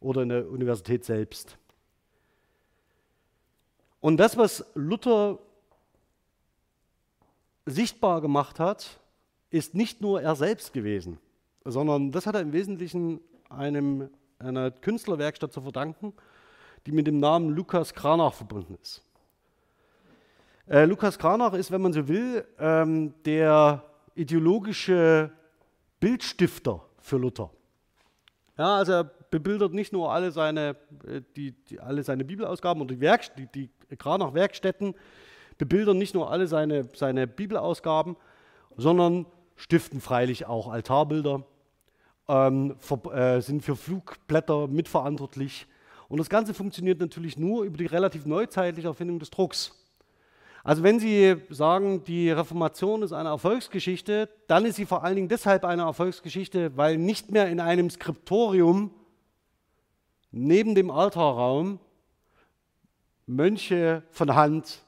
[SPEAKER 1] oder in der Universität selbst. Und das, was Luther sichtbar gemacht hat, ist nicht nur er selbst gewesen, sondern das hat er im Wesentlichen einem, einer Künstlerwerkstatt zu verdanken, die mit dem Namen Lukas Kranach verbunden ist. Äh, Lukas Kranach ist, wenn man so will, ähm, der ideologische Bildstifter für Luther. Ja, also er bebildert nicht nur alle seine, äh, die, die, alle seine Bibelausgaben oder die, Werk, die, die Kranach-Werkstätten, bebildern nicht nur alle seine, seine Bibelausgaben, sondern stiften freilich auch Altarbilder, ähm, für, äh, sind für Flugblätter mitverantwortlich. Und das Ganze funktioniert natürlich nur über die relativ neuzeitliche Erfindung des Drucks. Also wenn Sie sagen, die Reformation ist eine Erfolgsgeschichte, dann ist sie vor allen Dingen deshalb eine Erfolgsgeschichte, weil nicht mehr in einem Skriptorium neben dem Altarraum Mönche von Hand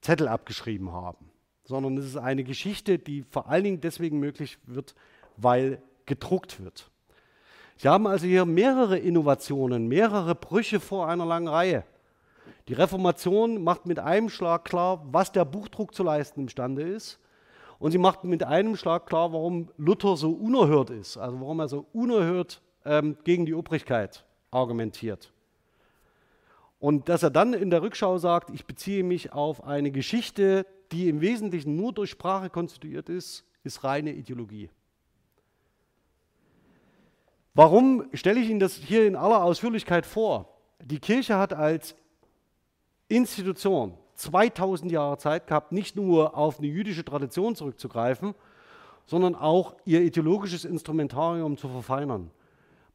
[SPEAKER 1] Zettel abgeschrieben haben, sondern es ist eine Geschichte, die vor allen Dingen deswegen möglich wird, weil gedruckt wird. Sie haben also hier mehrere Innovationen, mehrere Brüche vor einer langen Reihe. Die Reformation macht mit einem Schlag klar, was der Buchdruck zu leisten imstande ist. Und sie macht mit einem Schlag klar, warum Luther so unerhört ist, also warum er so unerhört ähm, gegen die Obrigkeit argumentiert. Und dass er dann in der Rückschau sagt, ich beziehe mich auf eine Geschichte, die im Wesentlichen nur durch Sprache konstituiert ist, ist reine Ideologie. Warum stelle ich Ihnen das hier in aller Ausführlichkeit vor? Die Kirche hat als Institution 2000 Jahre Zeit gehabt, nicht nur auf eine jüdische Tradition zurückzugreifen, sondern auch ihr ideologisches Instrumentarium zu verfeinern.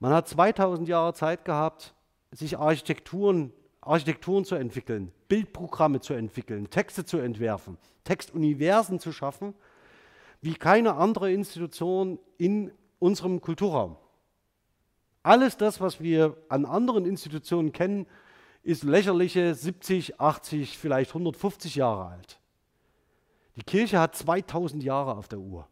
[SPEAKER 1] Man hat 2000 Jahre Zeit gehabt, sich Architekturen Architekturen zu entwickeln, Bildprogramme zu entwickeln, Texte zu entwerfen, Textuniversen zu schaffen, wie keine andere Institution in unserem Kulturraum. Alles das, was wir an anderen Institutionen kennen, ist lächerliche 70, 80, vielleicht 150 Jahre alt. Die Kirche hat 2000 Jahre auf der Uhr.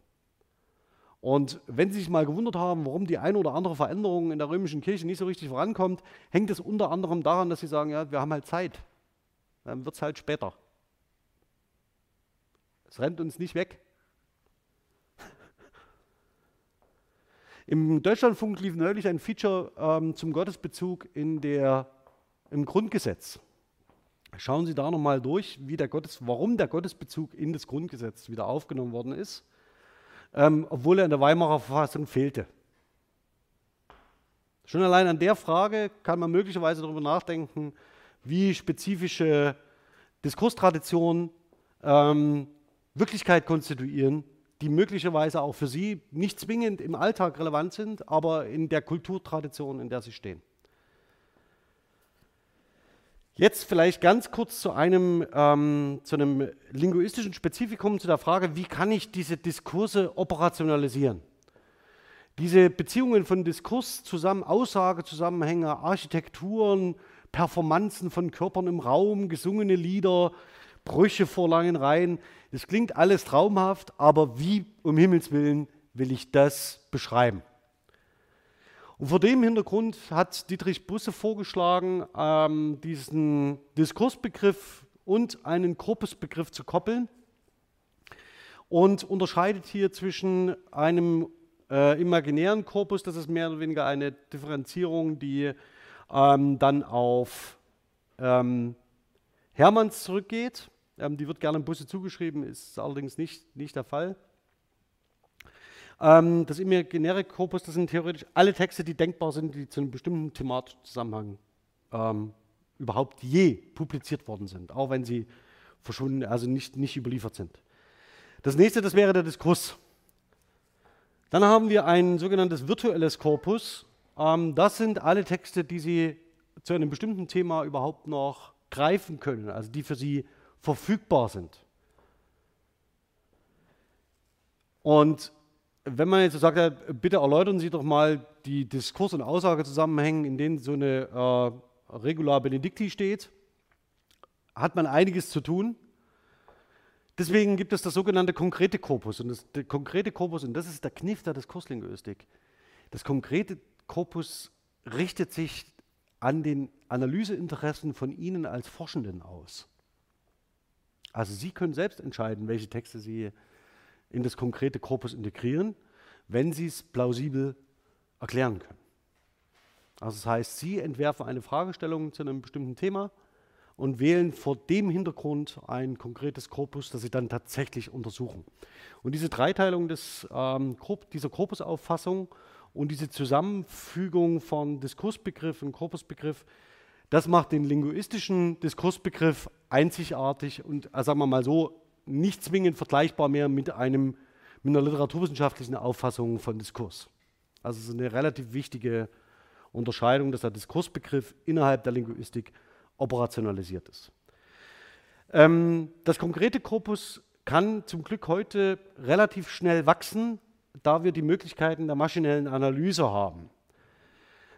[SPEAKER 1] Und wenn Sie sich mal gewundert haben, warum die eine oder andere Veränderung in der römischen Kirche nicht so richtig vorankommt, hängt es unter anderem daran, dass Sie sagen, ja, wir haben halt Zeit. Dann wird es halt später. Es rennt uns nicht weg. Im Deutschlandfunk lief neulich ein Feature ähm, zum Gottesbezug in der, im Grundgesetz. Schauen Sie da nochmal durch, wie der Gottes, warum der Gottesbezug in das Grundgesetz wieder aufgenommen worden ist ähm, obwohl er in der Weimarer Verfassung fehlte. Schon allein an der Frage kann man möglicherweise darüber nachdenken, wie spezifische Diskurstraditionen ähm, Wirklichkeit konstituieren, die möglicherweise auch für Sie nicht zwingend im Alltag relevant sind, aber in der Kulturtradition, in der Sie stehen. Jetzt vielleicht ganz kurz zu einem, ähm, zu einem linguistischen Spezifikum, zu der Frage, wie kann ich diese Diskurse operationalisieren? Diese Beziehungen von Diskurs zusammen, Aussagezusammenhänge, Architekturen, Performanzen von Körpern im Raum, gesungene Lieder, Brüche vor langen Reihen, das klingt alles traumhaft, aber wie um Himmels willen will ich das beschreiben? Und vor dem Hintergrund hat Dietrich Busse vorgeschlagen, ähm, diesen Diskursbegriff und einen Korpusbegriff zu koppeln und unterscheidet hier zwischen einem äh, imaginären Korpus, das ist mehr oder weniger eine Differenzierung, die ähm, dann auf ähm, Hermanns zurückgeht. Ähm, die wird gerne Busse zugeschrieben, ist allerdings nicht, nicht der Fall. Ähm, das imaginäre Korpus, das sind theoretisch alle Texte, die denkbar sind, die zu einem bestimmten thematischen Zusammenhang ähm, überhaupt je publiziert worden sind, auch wenn sie verschwunden, also nicht, nicht überliefert sind. Das nächste, das wäre der Diskurs. Dann haben wir ein sogenanntes virtuelles Korpus. Ähm, das sind alle Texte, die Sie zu einem bestimmten Thema überhaupt noch greifen können, also die für Sie verfügbar sind. Und wenn man jetzt sagt, bitte erläutern Sie doch mal die Diskurs- und Aussagezusammenhänge, in denen so eine äh, Regular Benedicti steht, hat man einiges zu tun. Deswegen gibt es das sogenannte konkrete Korpus. Und das konkrete Korpus, und das ist der Kniff der Diskurslinguistik, das konkrete Korpus richtet sich an den Analyseinteressen von Ihnen als Forschenden aus. Also Sie können selbst entscheiden, welche Texte Sie in das konkrete Korpus integrieren, wenn Sie es plausibel erklären können. Also das heißt, Sie entwerfen eine Fragestellung zu einem bestimmten Thema und wählen vor dem Hintergrund ein konkretes Korpus, das Sie dann tatsächlich untersuchen. Und diese Dreiteilung des, ähm, dieser Korpusauffassung und diese Zusammenfügung von Diskursbegriff und Korpusbegriff, das macht den linguistischen Diskursbegriff einzigartig und, äh, sagen wir mal so, nicht zwingend vergleichbar mehr mit, einem, mit einer literaturwissenschaftlichen Auffassung von Diskurs. Also es ist eine relativ wichtige Unterscheidung, dass der Diskursbegriff innerhalb der Linguistik operationalisiert ist. Ähm, das konkrete Korpus kann zum Glück heute relativ schnell wachsen, da wir die Möglichkeiten der maschinellen Analyse haben.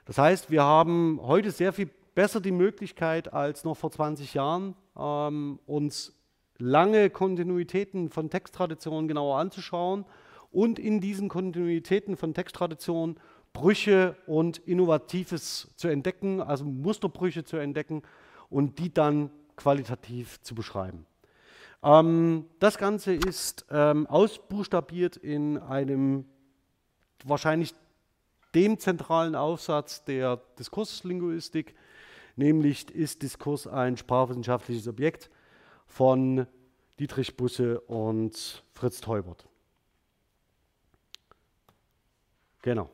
[SPEAKER 1] Das heißt, wir haben heute sehr viel besser die Möglichkeit als noch vor 20 Jahren, ähm, uns lange Kontinuitäten von Texttraditionen genauer anzuschauen und in diesen Kontinuitäten von Texttraditionen Brüche und Innovatives zu entdecken, also Musterbrüche zu entdecken und die dann qualitativ zu beschreiben. Ähm, das Ganze ist ähm, ausbuchstabiert in einem wahrscheinlich dem zentralen Aufsatz der Diskurslinguistik, nämlich ist Diskurs ein sprachwissenschaftliches Objekt von Dietrich Busse und Fritz Teubert. Genau.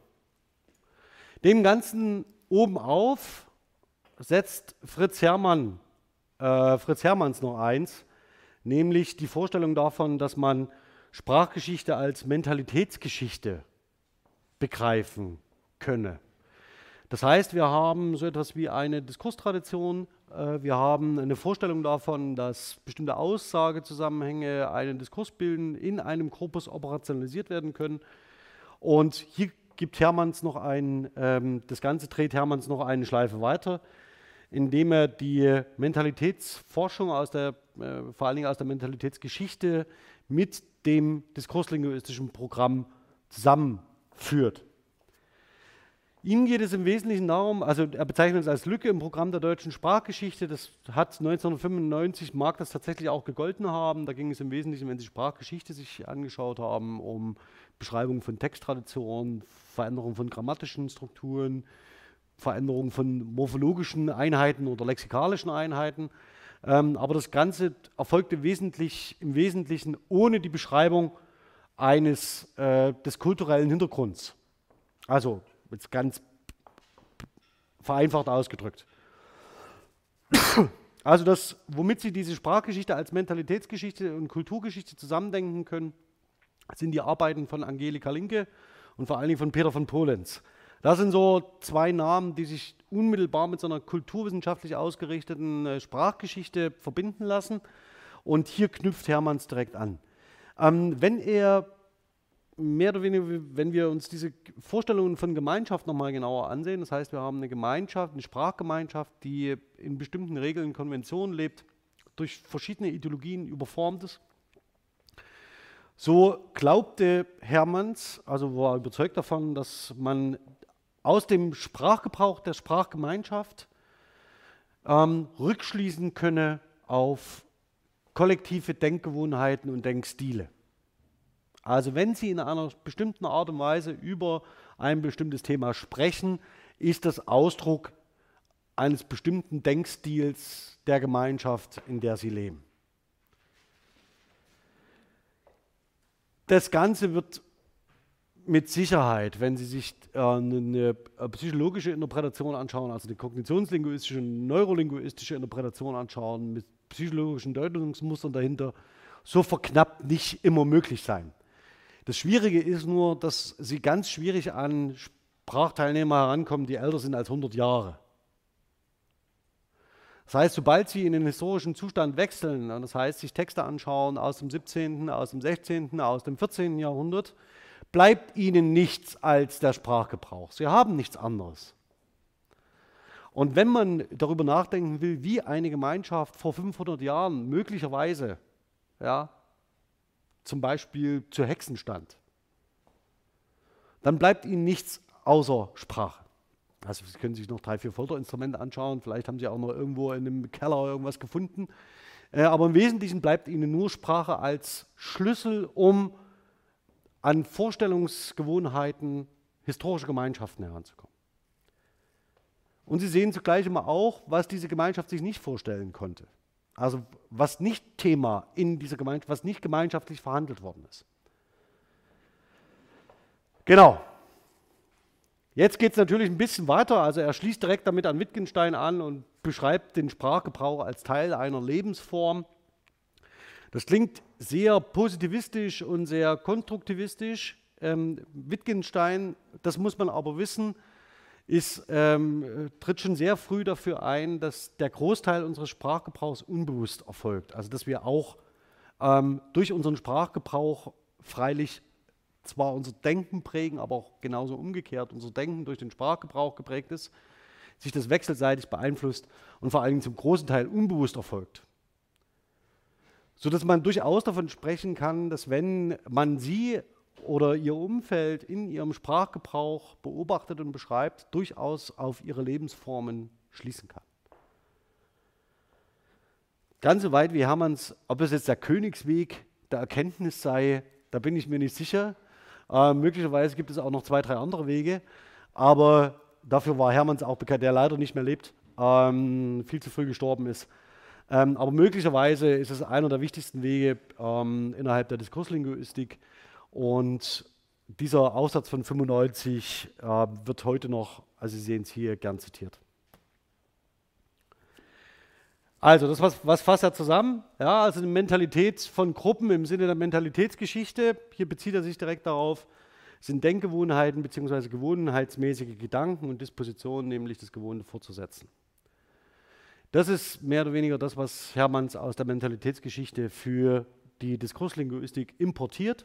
[SPEAKER 1] Dem Ganzen obenauf setzt Fritz Hermann, äh, Fritz Hermanns noch eins, nämlich die Vorstellung davon, dass man Sprachgeschichte als Mentalitätsgeschichte begreifen könne. Das heißt, wir haben so etwas wie eine Diskurstradition, wir haben eine Vorstellung davon, dass bestimmte Aussagezusammenhänge einen Diskurs bilden, in einem Korpus operationalisiert werden können. Und hier gibt Hermanns noch ein, ähm, das Ganze dreht Hermanns noch eine Schleife weiter indem er die Mentalitätsforschung aus der, äh, vor allen Dingen aus der Mentalitätsgeschichte mit dem diskurslinguistischen Programm zusammenführt. Ihm geht es im Wesentlichen darum, also er bezeichnet es als Lücke im Programm der deutschen Sprachgeschichte. Das hat 1995, mag das tatsächlich auch gegolten haben. Da ging es im Wesentlichen, wenn Sie Sprachgeschichte sich angeschaut haben, um Beschreibung von Texttraditionen, Veränderung von grammatischen Strukturen, Veränderung von morphologischen Einheiten oder lexikalischen Einheiten. Ähm, aber das Ganze erfolgte wesentlich, im Wesentlichen ohne die Beschreibung eines äh, des kulturellen Hintergrunds. Also jetzt ganz vereinfacht ausgedrückt. Also das, womit Sie diese Sprachgeschichte als Mentalitätsgeschichte und Kulturgeschichte zusammendenken können, sind die Arbeiten von Angelika Linke und vor allen Dingen von Peter von Polenz. Das sind so zwei Namen, die sich unmittelbar mit so einer kulturwissenschaftlich ausgerichteten äh, Sprachgeschichte verbinden lassen. Und hier knüpft Hermanns direkt an. Ähm, wenn er mehr oder weniger, wenn wir uns diese Vorstellungen von Gemeinschaft nochmal genauer ansehen, das heißt, wir haben eine Gemeinschaft, eine Sprachgemeinschaft, die in bestimmten Regeln, Konventionen lebt, durch verschiedene Ideologien überformt ist. So glaubte Hermanns, also war überzeugt davon, dass man aus dem Sprachgebrauch der Sprachgemeinschaft ähm, rückschließen könne auf kollektive Denkgewohnheiten und Denkstile. Also wenn Sie in einer bestimmten Art und Weise über ein bestimmtes Thema sprechen, ist das Ausdruck eines bestimmten Denkstils der Gemeinschaft, in der Sie leben. Das Ganze wird mit Sicherheit, wenn Sie sich äh, eine äh, psychologische Interpretation anschauen, also eine kognitionslinguistische, neurolinguistische Interpretation anschauen, mit psychologischen Deutungsmustern dahinter, so verknappt nicht immer möglich sein. Das Schwierige ist nur, dass sie ganz schwierig an Sprachteilnehmer herankommen, die älter sind als 100 Jahre. Das heißt, sobald Sie in den historischen Zustand wechseln, das heißt, sich Texte anschauen aus dem 17., aus dem 16., aus dem 14. Jahrhundert, bleibt Ihnen nichts als der Sprachgebrauch. Sie haben nichts anderes. Und wenn man darüber nachdenken will, wie eine Gemeinschaft vor 500 Jahren möglicherweise, ja, zum Beispiel zu Hexen stand, dann bleibt Ihnen nichts außer Sprache. Also Sie können sich noch drei, vier Folterinstrumente anschauen, vielleicht haben Sie auch noch irgendwo in einem Keller irgendwas gefunden. Äh, aber im Wesentlichen bleibt Ihnen nur Sprache als Schlüssel, um an Vorstellungsgewohnheiten historischer Gemeinschaften heranzukommen. Und Sie sehen zugleich immer auch, was diese Gemeinschaft sich nicht vorstellen konnte. Also was nicht Thema in dieser Gemeinschaft, was nicht gemeinschaftlich verhandelt worden ist. Genau, Jetzt geht es natürlich ein bisschen weiter. Also er schließt direkt damit an Wittgenstein an und beschreibt den Sprachgebrauch als Teil einer Lebensform. Das klingt sehr positivistisch und sehr konstruktivistisch. Ähm, Wittgenstein, das muss man aber wissen, ist, ähm, tritt schon sehr früh dafür ein, dass der Großteil unseres Sprachgebrauchs unbewusst erfolgt. Also dass wir auch ähm, durch unseren Sprachgebrauch freilich zwar unser Denken prägen, aber auch genauso umgekehrt unser Denken durch den Sprachgebrauch geprägt ist, sich das wechselseitig beeinflusst und vor allen Dingen zum großen Teil unbewusst erfolgt. Sodass man durchaus davon sprechen kann, dass wenn man sie oder ihr Umfeld in ihrem Sprachgebrauch beobachtet und beschreibt, durchaus auf ihre Lebensformen schließen kann. Ganz so weit wie Hermanns, ob es jetzt der Königsweg der Erkenntnis sei, da bin ich mir nicht sicher. Äh, möglicherweise gibt es auch noch zwei, drei andere Wege, aber dafür war Hermanns auch bekannt, der leider nicht mehr lebt, ähm, viel zu früh gestorben ist. Ähm, aber möglicherweise ist es einer der wichtigsten Wege ähm, innerhalb der Diskurslinguistik und dieser Aussatz von 95 äh, wird heute noch, also Sie sehen es hier, gern zitiert. Also, das was, was fasst er zusammen? Ja, also eine Mentalität von Gruppen im Sinne der Mentalitätsgeschichte. Hier bezieht er sich direkt darauf, sind Denkgewohnheiten bzw. gewohnheitsmäßige Gedanken und Dispositionen, nämlich das Gewohnte fortzusetzen. Das ist mehr oder weniger das, was Hermanns aus der Mentalitätsgeschichte für die Diskurslinguistik importiert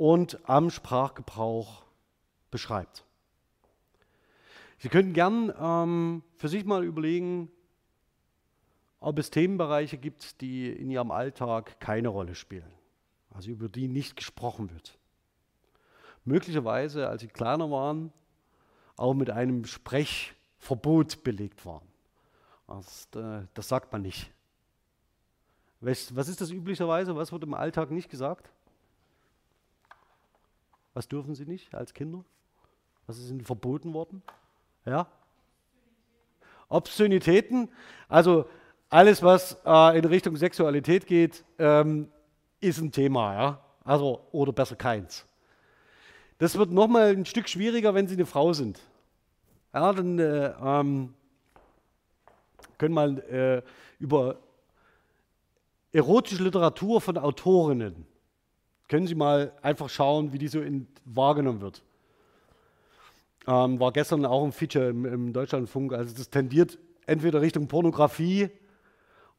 [SPEAKER 1] und am Sprachgebrauch beschreibt. Sie könnten gern ähm, für sich mal überlegen, ob es Themenbereiche gibt, die in Ihrem Alltag keine Rolle spielen, also über die nicht gesprochen wird. Möglicherweise, als Sie kleiner waren, auch mit einem Sprechverbot belegt waren. Das, äh, das sagt man nicht. Was ist das üblicherweise? Was wird im Alltag nicht gesagt? Was dürfen Sie nicht als Kinder? Was ist Ihnen verboten worden? Ja? Obszönitäten. Also alles, was äh, in Richtung Sexualität geht, ähm, ist ein Thema, ja. Also, oder besser keins. Das wird nochmal ein Stück schwieriger, wenn Sie eine Frau sind. Ja, dann äh, ähm, können man äh, über erotische Literatur von Autorinnen, können Sie mal einfach schauen, wie die so in, wahrgenommen wird. Ähm, war gestern auch ein Feature im, im Deutschlandfunk. Also das tendiert entweder Richtung Pornografie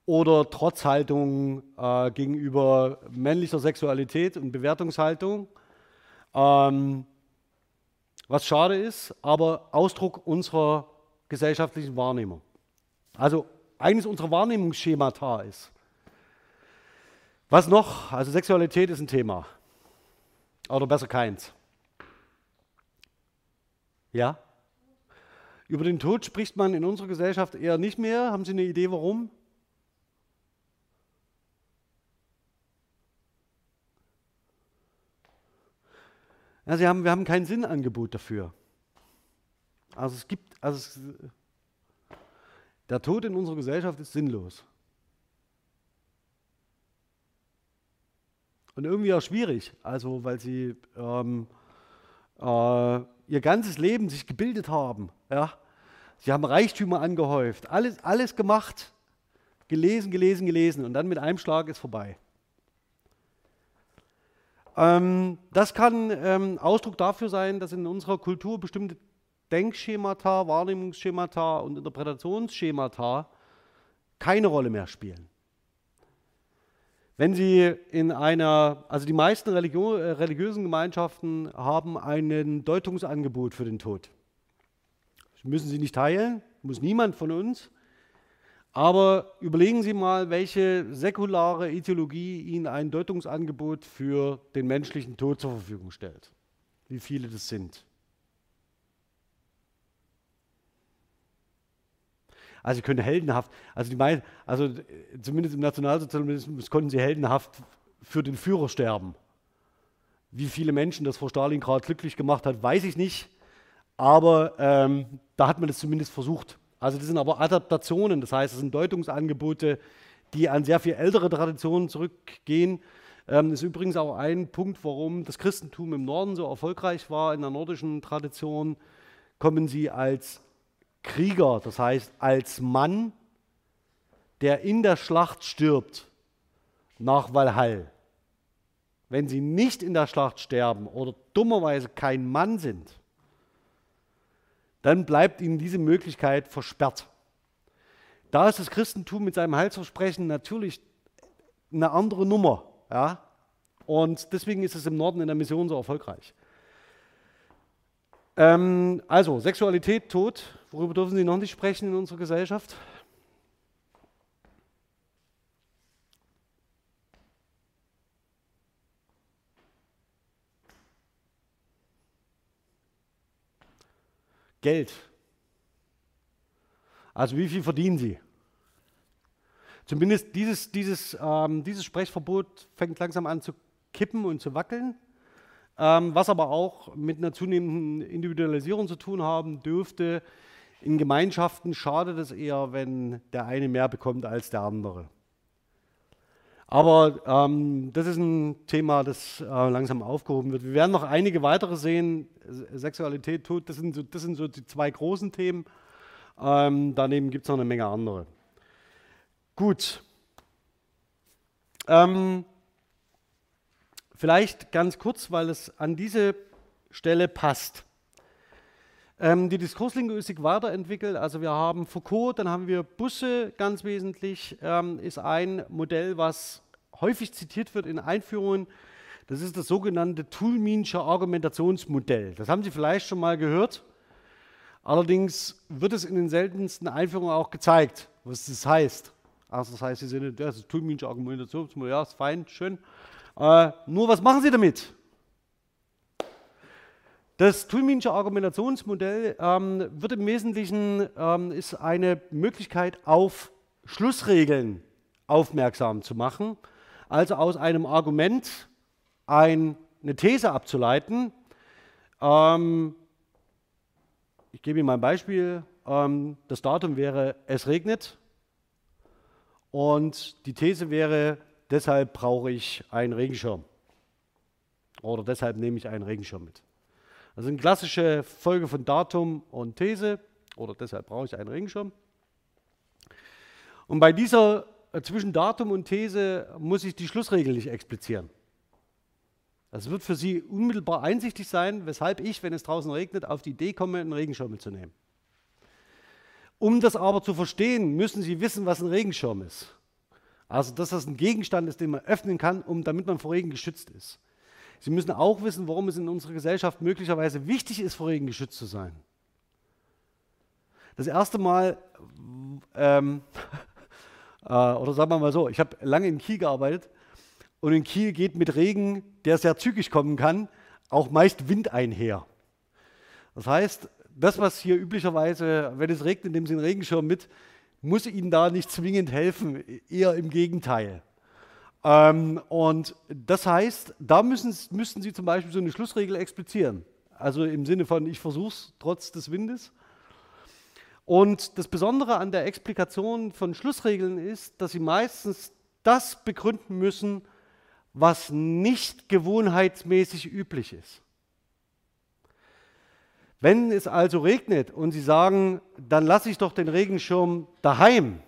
[SPEAKER 1] oder Trotzhaltung äh, gegenüber männlicher Sexualität und Bewertungshaltung. Ähm, was schade ist, aber Ausdruck unserer gesellschaftlichen Wahrnehmung. Also eines unserer Wahrnehmungsschemata ist. Was noch? Also Sexualität ist ein Thema. Oder besser keins. Ja? Über den Tod spricht man in unserer Gesellschaft eher nicht mehr. Haben Sie eine Idee, warum? Ja, sie haben, wir haben kein Sinnangebot dafür. Also es gibt, also es, der Tod in unserer Gesellschaft ist sinnlos. Und irgendwie auch schwierig, also weil sie ähm, äh, ihr ganzes Leben sich gebildet haben. Ja? Sie haben Reichtümer angehäuft, alles, alles gemacht, gelesen, gelesen, gelesen und dann mit einem Schlag ist vorbei. Ähm, das kann ähm, Ausdruck dafür sein, dass in unserer Kultur bestimmte Denkschemata, Wahrnehmungsschemata und Interpretationsschemata keine Rolle mehr spielen. Wenn Sie in einer, also die meisten Religion, äh, religiösen Gemeinschaften haben ein Deutungsangebot für den Tod. Das müssen Sie nicht teilen, muss niemand von uns. Aber überlegen Sie mal, welche säkulare Ideologie Ihnen ein Deutungsangebot für den menschlichen Tod zur Verfügung stellt. Wie viele das sind. Also sie können heldenhaft, also die also zumindest im Nationalsozialismus konnten sie heldenhaft für den Führer sterben. Wie viele Menschen das vor Stalingrad glücklich gemacht hat, weiß ich nicht. Aber ähm, da hat man das zumindest versucht. Also das sind aber Adaptationen, das heißt, es sind Deutungsangebote, die an sehr viel ältere Traditionen zurückgehen. Ähm, das ist übrigens auch ein Punkt, warum das Christentum im Norden so erfolgreich war. In der nordischen Tradition kommen sie als Krieger, das heißt als Mann, der in der Schlacht stirbt, nach Walhall. Wenn sie nicht in der Schlacht sterben oder dummerweise kein Mann sind, dann bleibt ihnen diese Möglichkeit versperrt. Da ist das Christentum mit seinem Heilsversprechen natürlich eine andere Nummer. Ja? Und deswegen ist es im Norden in der Mission so erfolgreich. Ähm, also, Sexualität, Tod, worüber dürfen Sie noch nicht sprechen in unserer Gesellschaft? Geld. Also wie viel verdienen Sie? Zumindest dieses, dieses, ähm, dieses Sprechverbot fängt langsam an zu kippen und zu wackeln ähm, was aber auch mit einer zunehmenden Individualisierung zu tun haben dürfte. In Gemeinschaften schadet es eher, wenn der eine mehr bekommt als der andere. Aber ähm, das ist ein Thema, das äh, langsam aufgehoben wird. Wir werden noch einige weitere sehen. Sexualität, Tod, das sind so, das sind so die zwei großen Themen. Ähm, daneben gibt es noch eine Menge andere. Gut. Ähm, Vielleicht ganz kurz, weil es an diese Stelle passt. Ähm, die Diskurslinguistik weiterentwickelt, also wir haben Foucault, dann haben wir Busse, ganz wesentlich, ähm, ist ein Modell, was häufig zitiert wird in Einführungen. Das ist das sogenannte Toulminsche Argumentationsmodell. Das haben Sie vielleicht schon mal gehört. Allerdings wird es in den seltensten Einführungen auch gezeigt, was das heißt. Also das heißt, Sie sehen, das ist Toulminsche Argumentationsmodell, ja, ist fein, schön. Äh, nur was machen Sie damit? Das Tulminsche Argumentationsmodell ähm, wird im Wesentlichen ähm, ist eine Möglichkeit auf Schlussregeln aufmerksam zu machen, also aus einem Argument ein, eine These abzuleiten. Ähm, ich gebe Ihnen mal ein Beispiel. Ähm, das Datum wäre, es regnet. Und die These wäre, deshalb brauche ich einen Regenschirm. Oder deshalb nehme ich einen Regenschirm mit. Also eine klassische Folge von Datum und These. Oder deshalb brauche ich einen Regenschirm. Und bei dieser äh, zwischen Datum und These muss ich die Schlussregel nicht explizieren. Das wird für Sie unmittelbar einsichtig sein, weshalb ich, wenn es draußen regnet, auf die Idee komme, einen Regenschirm mitzunehmen. Um das aber zu verstehen, müssen Sie wissen, was ein Regenschirm ist. Also, dass das ein Gegenstand ist, den man öffnen kann, um, damit man vor Regen geschützt ist. Sie müssen auch wissen, warum es in unserer Gesellschaft möglicherweise wichtig ist, vor Regen geschützt zu sein. Das erste Mal, ähm, äh, oder sagen wir mal so, ich habe lange in Kiel gearbeitet und in Kiel geht mit Regen, der sehr zügig kommen kann, auch meist Wind einher. Das heißt, das, was hier üblicherweise, wenn es regnet, nehmen Sie einen Regenschirm mit, muss Ihnen da nicht zwingend helfen, eher im Gegenteil. Ähm, und das heißt, da müssen, müssten Sie zum Beispiel so eine Schlussregel explizieren. Also im Sinne von, ich versuche es trotz des Windes. Und das Besondere an der Explikation von Schlussregeln ist, dass Sie meistens das begründen müssen, was nicht gewohnheitsmäßig üblich ist. Wenn es also regnet und Sie sagen, dann lasse ich doch den Regenschirm daheim,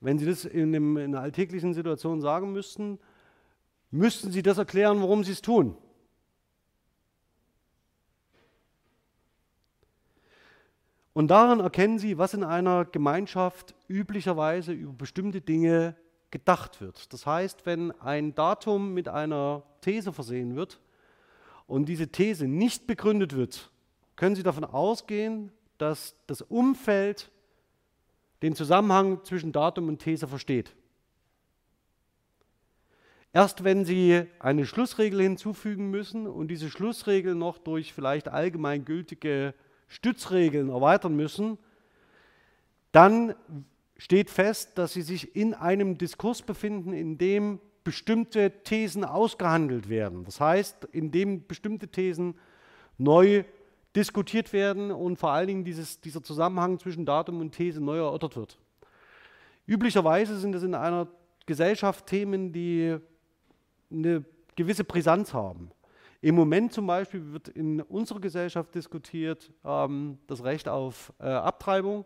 [SPEAKER 1] wenn Sie das in, einem, in einer alltäglichen Situation sagen müssten, müssten Sie das erklären, warum Sie es tun. Und daran erkennen Sie, was in einer Gemeinschaft üblicherweise über bestimmte Dinge gedacht wird. Das heißt, wenn ein Datum mit einer These versehen wird und diese These nicht begründet wird, können Sie davon ausgehen, dass das Umfeld den Zusammenhang zwischen Datum und These versteht. Erst wenn Sie eine Schlussregel hinzufügen müssen und diese Schlussregel noch durch vielleicht allgemeingültige Stützregeln erweitern müssen, dann steht fest, dass Sie sich in einem Diskurs befinden, in dem bestimmte Thesen ausgehandelt werden. Das heißt, in dem bestimmte Thesen neu diskutiert werden und vor allen Dingen dieses, dieser Zusammenhang zwischen Datum und These neu erörtert wird. Üblicherweise sind es in einer Gesellschaft Themen, die eine gewisse Brisanz haben. Im Moment zum Beispiel wird in unserer Gesellschaft diskutiert ähm, das Recht auf äh, Abtreibung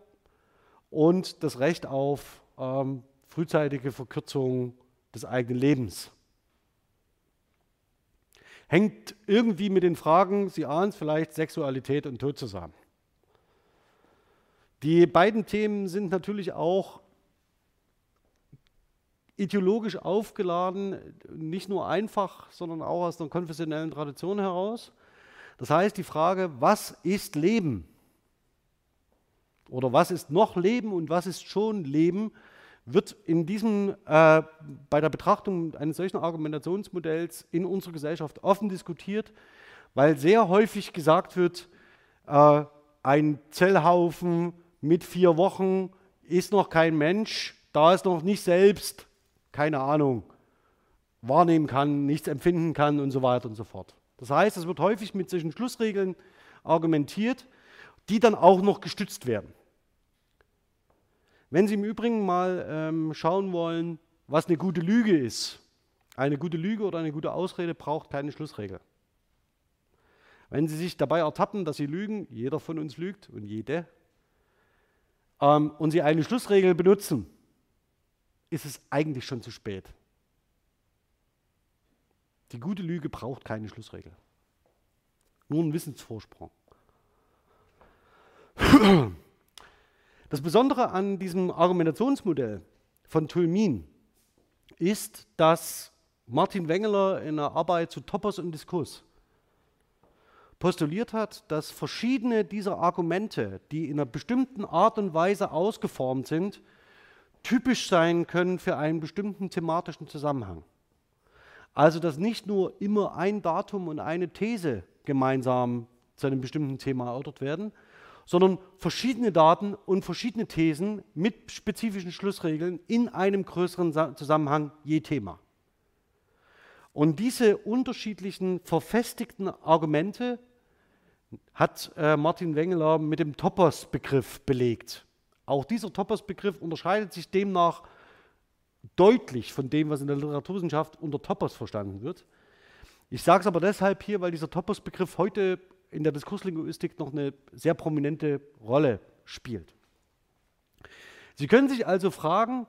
[SPEAKER 1] und das Recht auf ähm, frühzeitige Verkürzung des eigenen Lebens. Hängt irgendwie mit den Fragen, Sie ahnen es vielleicht, Sexualität und Tod zusammen. Die beiden Themen sind natürlich auch ideologisch aufgeladen, nicht nur einfach, sondern auch aus einer konfessionellen Tradition heraus. Das heißt, die Frage, was ist Leben? Oder was ist noch Leben und was ist schon Leben, wird in diesem, äh, bei der Betrachtung eines solchen Argumentationsmodells in unserer Gesellschaft offen diskutiert, weil sehr häufig gesagt wird, äh, ein Zellhaufen mit vier Wochen ist noch kein Mensch, da es noch nicht selbst, keine Ahnung, wahrnehmen kann, nichts empfinden kann und so weiter und so fort. Das heißt, es wird häufig mit solchen Schlussregeln argumentiert, die dann auch noch gestützt werden. Wenn Sie im Übrigen mal ähm, schauen wollen, was eine gute Lüge ist, eine gute Lüge oder eine gute Ausrede braucht keine Schlussregel. Wenn Sie sich dabei ertappen, dass Sie lügen, jeder von uns lügt und jede, ähm, und Sie eine Schlussregel benutzen, ist es eigentlich schon zu spät. Die gute Lüge braucht keine Schlussregel. Nur einen Wissensvorsprung. Das Besondere an diesem Argumentationsmodell von Tulmin ist, dass Martin Wengeler in der Arbeit zu Topos und Diskurs postuliert hat, dass verschiedene dieser Argumente, die in einer bestimmten Art und Weise ausgeformt sind, typisch sein können für einen bestimmten thematischen Zusammenhang. Also dass nicht nur immer ein Datum und eine These gemeinsam zu einem bestimmten Thema erörtert werden, sondern verschiedene Daten und verschiedene Thesen mit spezifischen Schlussregeln in einem größeren Zusammenhang je Thema. Und diese unterschiedlichen verfestigten Argumente hat äh, Martin Wengeler mit dem Topos-Begriff belegt. Auch dieser Topos-Begriff unterscheidet sich demnach deutlich von dem, was in der Literaturwissenschaft unter Topos verstanden wird. Ich sage es aber deshalb hier, weil dieser Topos-Begriff heute in der Diskurslinguistik noch eine sehr prominente Rolle spielt. Sie können sich also fragen,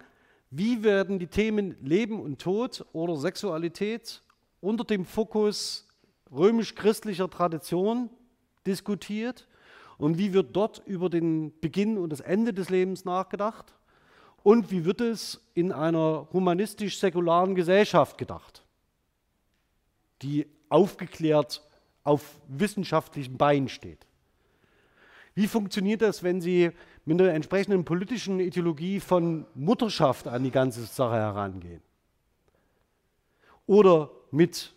[SPEAKER 1] wie werden die Themen Leben und Tod oder Sexualität unter dem Fokus römisch-christlicher Tradition diskutiert und wie wird dort über den Beginn und das Ende des Lebens nachgedacht und wie wird es in einer humanistisch-säkularen Gesellschaft gedacht, die aufgeklärt auf wissenschaftlichen Beinen steht. Wie funktioniert das, wenn Sie mit einer entsprechenden politischen Ideologie von Mutterschaft an die ganze Sache herangehen? Oder mit,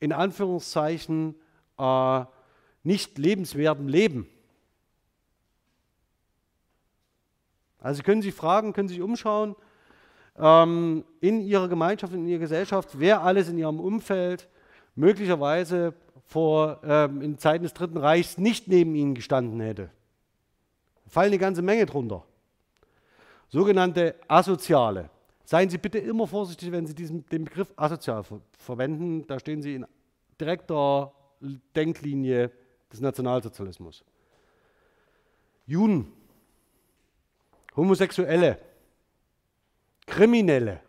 [SPEAKER 1] in Anführungszeichen, äh, nicht lebenswertem Leben? Also Sie können sich fragen, können sich umschauen ähm, in Ihrer Gemeinschaft, in Ihrer Gesellschaft, wer alles in Ihrem Umfeld möglicherweise vor, ähm, in Zeiten des Dritten Reichs nicht neben ihnen gestanden hätte. Da fallen eine ganze Menge drunter. Sogenannte Asoziale. Seien Sie bitte immer vorsichtig, wenn Sie diesen, den Begriff asozial ver verwenden. Da stehen Sie in direkter Denklinie des Nationalsozialismus. Juden, Homosexuelle, Kriminelle,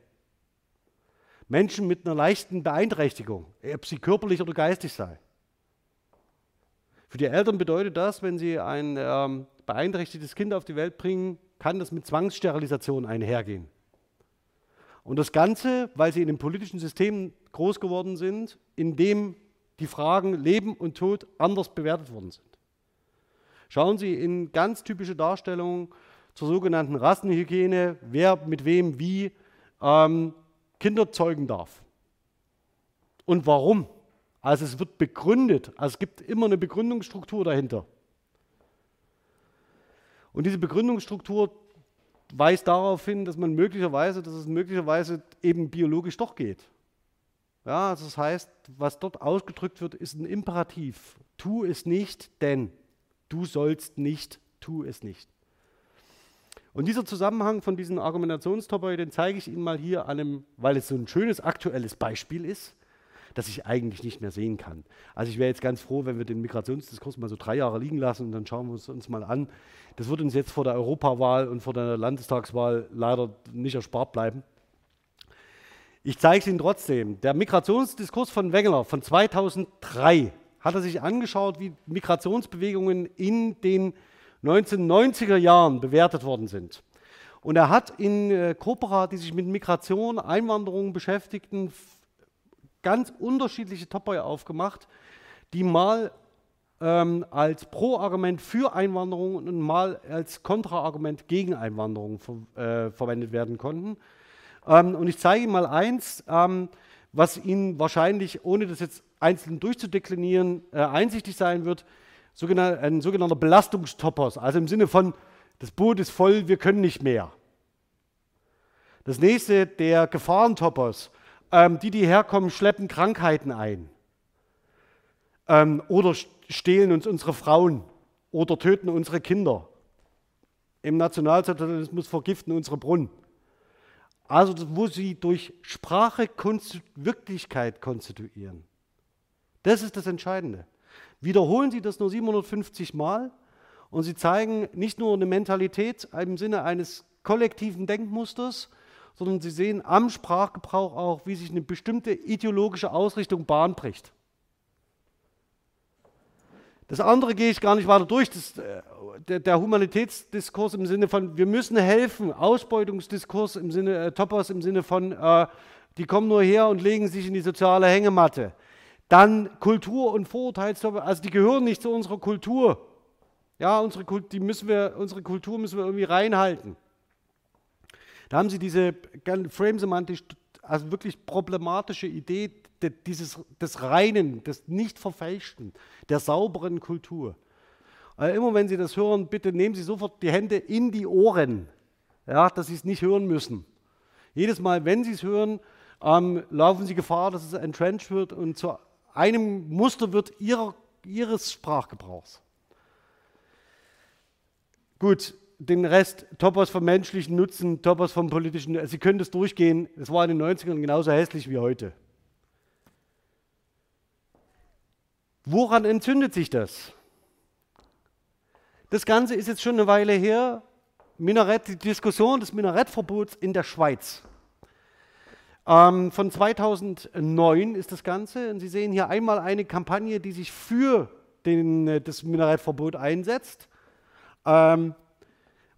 [SPEAKER 1] Menschen mit einer leichten Beeinträchtigung, ob sie körperlich oder geistig sei. Für die Eltern bedeutet das, wenn sie ein ähm, beeinträchtigtes Kind auf die Welt bringen, kann das mit Zwangssterilisation einhergehen. Und das Ganze, weil sie in einem politischen System groß geworden sind, in dem die Fragen Leben und Tod anders bewertet worden sind. Schauen Sie in ganz typische Darstellungen zur sogenannten Rassenhygiene, wer mit wem wie ähm, Kinder zeugen darf. Und warum? Also es wird begründet, also es gibt immer eine Begründungsstruktur dahinter. Und diese Begründungsstruktur weist darauf hin, dass man möglicherweise, dass es möglicherweise eben biologisch doch geht. Ja, also das heißt, was dort ausgedrückt wird, ist ein Imperativ. Tu es nicht, denn du sollst nicht, tu es nicht. Und dieser Zusammenhang von diesen Argumentationstopoi, den zeige ich Ihnen mal hier an einem, weil es so ein schönes aktuelles Beispiel ist, das ich eigentlich nicht mehr sehen kann. Also ich wäre jetzt ganz froh, wenn wir den Migrationsdiskurs mal so drei Jahre liegen lassen und dann schauen wir es uns mal an. Das wird uns jetzt vor der Europawahl und vor der Landestagswahl leider nicht erspart bleiben. Ich zeige es Ihnen trotzdem. Der Migrationsdiskurs von Wegener von 2003 hat er sich angeschaut, wie Migrationsbewegungen in den 1990er Jahren bewertet worden sind. Und er hat in äh, die sich mit Migration, Einwanderung beschäftigten, ganz unterschiedliche Topoi aufgemacht, die mal ähm, als Pro-Argument für Einwanderung und mal als Kontra-Argument gegen Einwanderung ver äh, verwendet werden konnten. Ähm, und ich zeige Ihnen mal eins, ähm, was Ihnen wahrscheinlich, ohne das jetzt einzeln durchzudeklinieren, äh, einsichtig sein wird, ein sogenannter Belastungstoppers, also im Sinne von, das Boot ist voll, wir können nicht mehr. Das nächste, der Gefahrentoppers, ähm, die, die herkommen, schleppen Krankheiten ein ähm, oder stehlen uns unsere Frauen oder töten unsere Kinder. Im Nationalsozialismus vergiften unsere Brunnen. Also wo sie durch Sprache Konstitu Wirklichkeit konstituieren. Das ist das Entscheidende. Wiederholen Sie das nur 750 Mal und Sie zeigen nicht nur eine Mentalität im Sinne eines kollektiven Denkmusters, sondern Sie sehen am Sprachgebrauch auch, wie sich eine bestimmte ideologische Ausrichtung Bahn bricht. Das andere gehe ich gar nicht weiter durch. Das, äh, der, der, Humanitätsdiskurs im Sinne von, wir müssen helfen, Ausbeutungsdiskurs im Sinne, äh, Toppers im Sinne von, äh, die kommen nur her und legen sich in die soziale Hängematte. Dann Kultur und Vorurteilstopper, also die gehören nicht zu unserer Kultur. Ja, unsere, die müssen wir, unsere Kultur müssen wir irgendwie reinhalten. Da haben Sie diese frame-semantisch, also wirklich problematische Idee dieses, des Reinen, des Nicht-Verfälschten, der sauberen Kultur. Also immer wenn Sie das hören, bitte nehmen Sie sofort die Hände in die Ohren, ja, dass Sie es nicht hören müssen. Jedes Mal, wenn Sie es hören, ähm, laufen Sie Gefahr, dass es entrenched wird und zu einem Muster wird ihrer, Ihres Sprachgebrauchs. Gut, den Rest, Topos vom menschlichen Nutzen, Topos vom politischen, Sie können das durchgehen, es war in den 90ern genauso hässlich wie heute. Woran entzündet sich das? Das Ganze ist jetzt schon eine Weile her. Minarett, die Diskussion des Minarettverbots in der Schweiz. Ähm, von 2009 ist das Ganze. Und Sie sehen hier einmal eine Kampagne, die sich für den, äh, das Minarettverbot einsetzt. Ähm,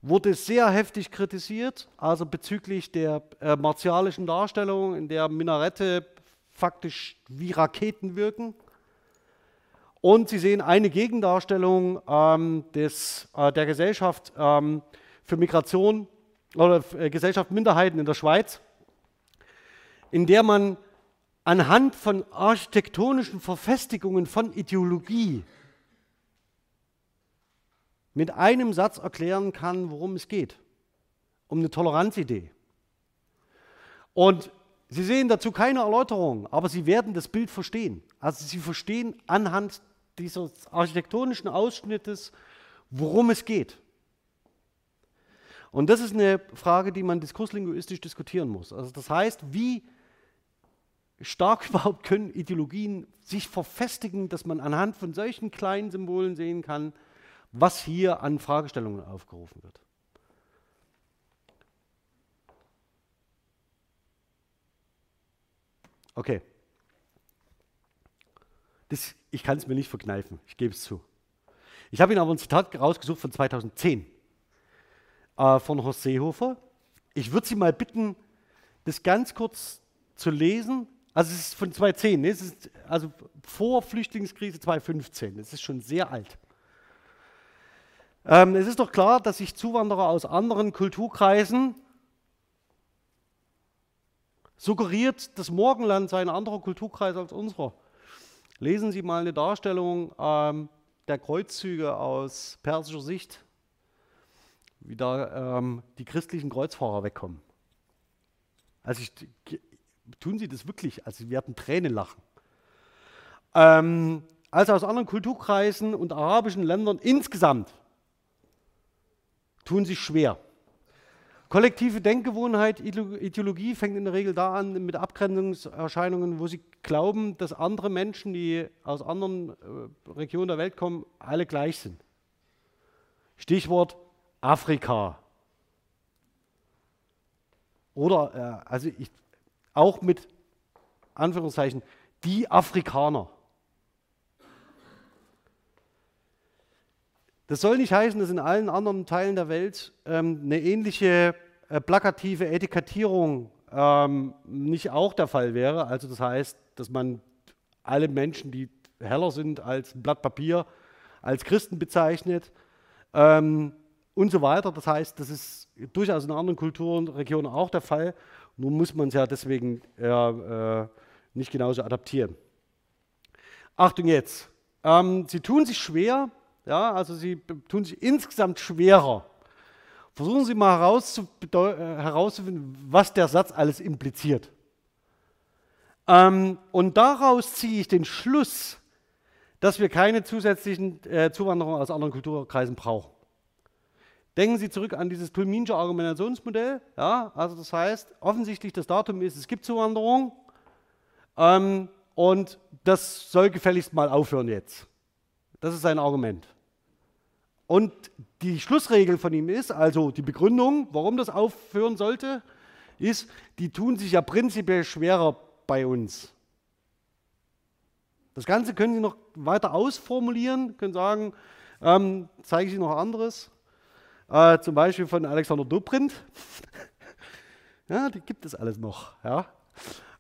[SPEAKER 1] wurde sehr heftig kritisiert, also bezüglich der äh, martialischen Darstellung, in der Minarette faktisch wie Raketen wirken. Und Sie sehen eine Gegendarstellung ähm, des, äh, der Gesellschaft ähm, für Migration oder äh, Gesellschaft Minderheiten in der Schweiz, in der man anhand von architektonischen Verfestigungen von Ideologie mit einem Satz erklären kann, worum es geht. Um eine Toleranzidee. Und Sie sehen dazu keine Erläuterung, aber Sie werden das Bild verstehen. Also Sie verstehen anhand dieses architektonischen Ausschnittes, worum es geht. Und das ist eine Frage, die man diskurslinguistisch diskutieren muss. Also das heißt, wie stark überhaupt können Ideologien sich verfestigen, dass man anhand von solchen kleinen Symbolen sehen kann, was hier an Fragestellungen aufgerufen wird. Okay. Das, ich kann es mir nicht verkneifen, ich gebe es zu. Ich habe Ihnen aber ein Zitat rausgesucht von 2010 äh, von Horst Seehofer. Ich würde Sie mal bitten, das ganz kurz zu lesen. Also es ist von 2010, ne? es ist also vor Flüchtlingskrise 2015. Es ist schon sehr alt. Ähm, es ist doch klar, dass sich Zuwanderer aus anderen Kulturkreisen suggeriert, das Morgenland sei ein anderer Kulturkreis als unserer. Lesen Sie mal eine Darstellung ähm, der Kreuzzüge aus persischer Sicht, wie da ähm, die christlichen Kreuzfahrer wegkommen. Also ich, tun sie das wirklich, also sie werden Tränen lachen. Ähm, also aus anderen Kulturkreisen und arabischen Ländern insgesamt tun sich schwer. Kollektive Denkgewohnheit, Ideologie fängt in der Regel da an mit Abgrenzungserscheinungen, wo sie glauben, dass andere Menschen, die aus anderen äh, Regionen der Welt kommen, alle gleich sind. Stichwort Afrika. Oder, äh, also ich, auch mit Anführungszeichen, die Afrikaner. Das soll nicht heißen, dass in allen anderen Teilen der Welt ähm, eine ähnliche äh, plakative Etikettierung ähm, nicht auch der Fall wäre. Also das heißt, dass man alle Menschen, die heller sind als ein Blatt Papier, als Christen bezeichnet ähm, und so weiter. Das heißt, das ist durchaus in anderen Kulturen, Regionen auch der Fall. Nun muss man es ja deswegen äh, nicht genauso adaptieren. Achtung jetzt. Ähm, sie tun sich schwer, ja, also sie tun sich insgesamt schwerer. Versuchen Sie mal äh, herauszufinden, was der Satz alles impliziert. Ähm, und daraus ziehe ich den Schluss, dass wir keine zusätzlichen äh, Zuwanderung aus anderen Kulturkreisen brauchen. Denken Sie zurück an dieses Tulminsche Argumentationsmodell. Ja, also das heißt, offensichtlich das Datum ist, es gibt Zuwanderung ähm, und das soll gefälligst mal aufhören jetzt. Das ist sein Argument. Und die Schlussregel von ihm ist, also die Begründung, warum das aufhören sollte, ist, die tun sich ja prinzipiell schwerer bei uns. Das Ganze können Sie noch weiter ausformulieren, können sagen, ähm, zeige ich Ihnen noch anderes, äh, zum Beispiel von Alexander Dobrindt. ja, die gibt es alles noch. Ja.